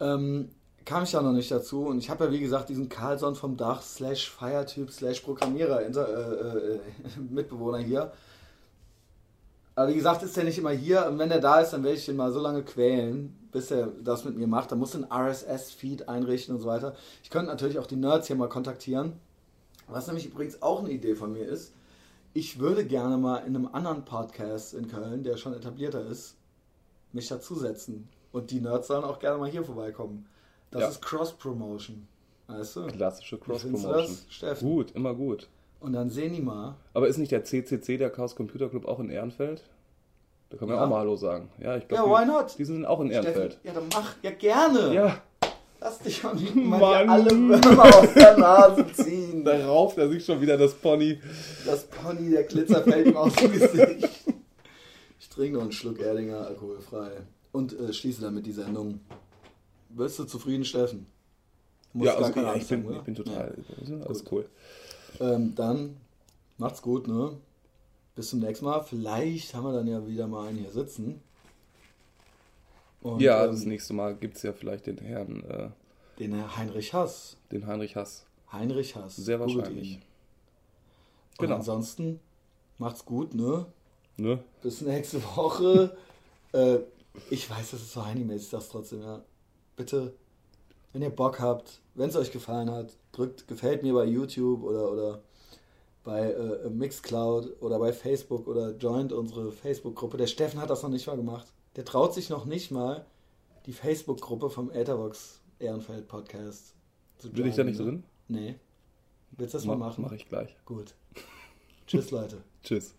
Speaker 1: ähm, kam ich da noch nicht dazu und ich habe ja wie gesagt diesen Carlson vom Dach slash Feiertyp slash Programmierer Inter, äh, äh, Mitbewohner hier. Aber wie gesagt, ist der nicht immer hier und wenn der da ist, dann werde ich den mal so lange quälen, bis er das mit mir macht. Da muss ein RSS-Feed einrichten und so weiter. Ich könnte natürlich auch die Nerds hier mal kontaktieren. Was nämlich übrigens auch eine Idee von mir ist, ich würde gerne mal in einem anderen Podcast in Köln, der schon etablierter ist, mich dazusetzen. Und die Nerds sollen auch gerne mal hier vorbeikommen. Das
Speaker 2: Ja.
Speaker 1: ist Cross-Promotion. Weißt du?
Speaker 2: Klassische Cross-Promotion. Gut, immer gut.
Speaker 1: Und dann sehen die mal.
Speaker 2: Aber ist nicht der CCC, der Chaos Computer Club, auch in Ehrenfeld? Da können wir
Speaker 1: Ja.
Speaker 2: auch mal Hallo sagen. Ja, ich
Speaker 1: Ja,
Speaker 2: glaube,
Speaker 1: why
Speaker 2: die,
Speaker 1: not?
Speaker 2: die sind auch in Ehrenfeld.
Speaker 1: Steffen, ja, dann mach. Ja, gerne.
Speaker 2: Ja,
Speaker 1: Lass dich auch nicht mal alle Würmer aus der Nase ziehen.
Speaker 2: da rauft er sich schon wieder das Pony.
Speaker 1: Das Pony, der Glitzer fällt ihm aus dem Gesicht. Ich trinke noch einen Schluck Erdinger alkoholfrei. Und äh, schließe damit die Sendung. Bist du zufrieden, Steffen? Du musst
Speaker 2: Ja, also, ja, ich, bin, ich bin total. Alles
Speaker 1: Gut.
Speaker 2: cool.
Speaker 1: Ähm, dann macht's gut, ne? Bis zum nächsten Mal. Vielleicht haben wir dann ja wieder mal einen hier sitzen. Und,
Speaker 2: ja,
Speaker 1: ähm,
Speaker 2: das nächste Mal gibt es ja vielleicht den Herrn, äh,
Speaker 1: den Herr Heinrich Hass.
Speaker 2: den Heinrich Hass.
Speaker 1: Heinrich Hass.
Speaker 2: Sehr wahrscheinlich.
Speaker 1: ihn. Und
Speaker 2: Genau.
Speaker 1: ansonsten macht's gut, ne?
Speaker 2: Ne?
Speaker 1: Bis nächste Woche. äh, ich weiß, das ist so Heini-mäßig, ich sag's trotzdem, ja. Bitte, wenn ihr Bock habt, wenn es euch gefallen hat, drückt gefällt mir bei YouTube oder, oder bei äh, Mixcloud oder bei Facebook oder joint unsere Facebook-Gruppe. Der Steffen hat das noch nicht mal gemacht. Der traut sich noch nicht mal, die Facebook-Gruppe vom Etherbox Ehrenfeld Podcast zu
Speaker 2: Bin ich da
Speaker 1: joinen,
Speaker 2: nicht drin?
Speaker 1: Nee. Willst du das mal machen?
Speaker 2: Mache ich gleich.
Speaker 1: Gut. Tschüss, Leute.
Speaker 2: Tschüss.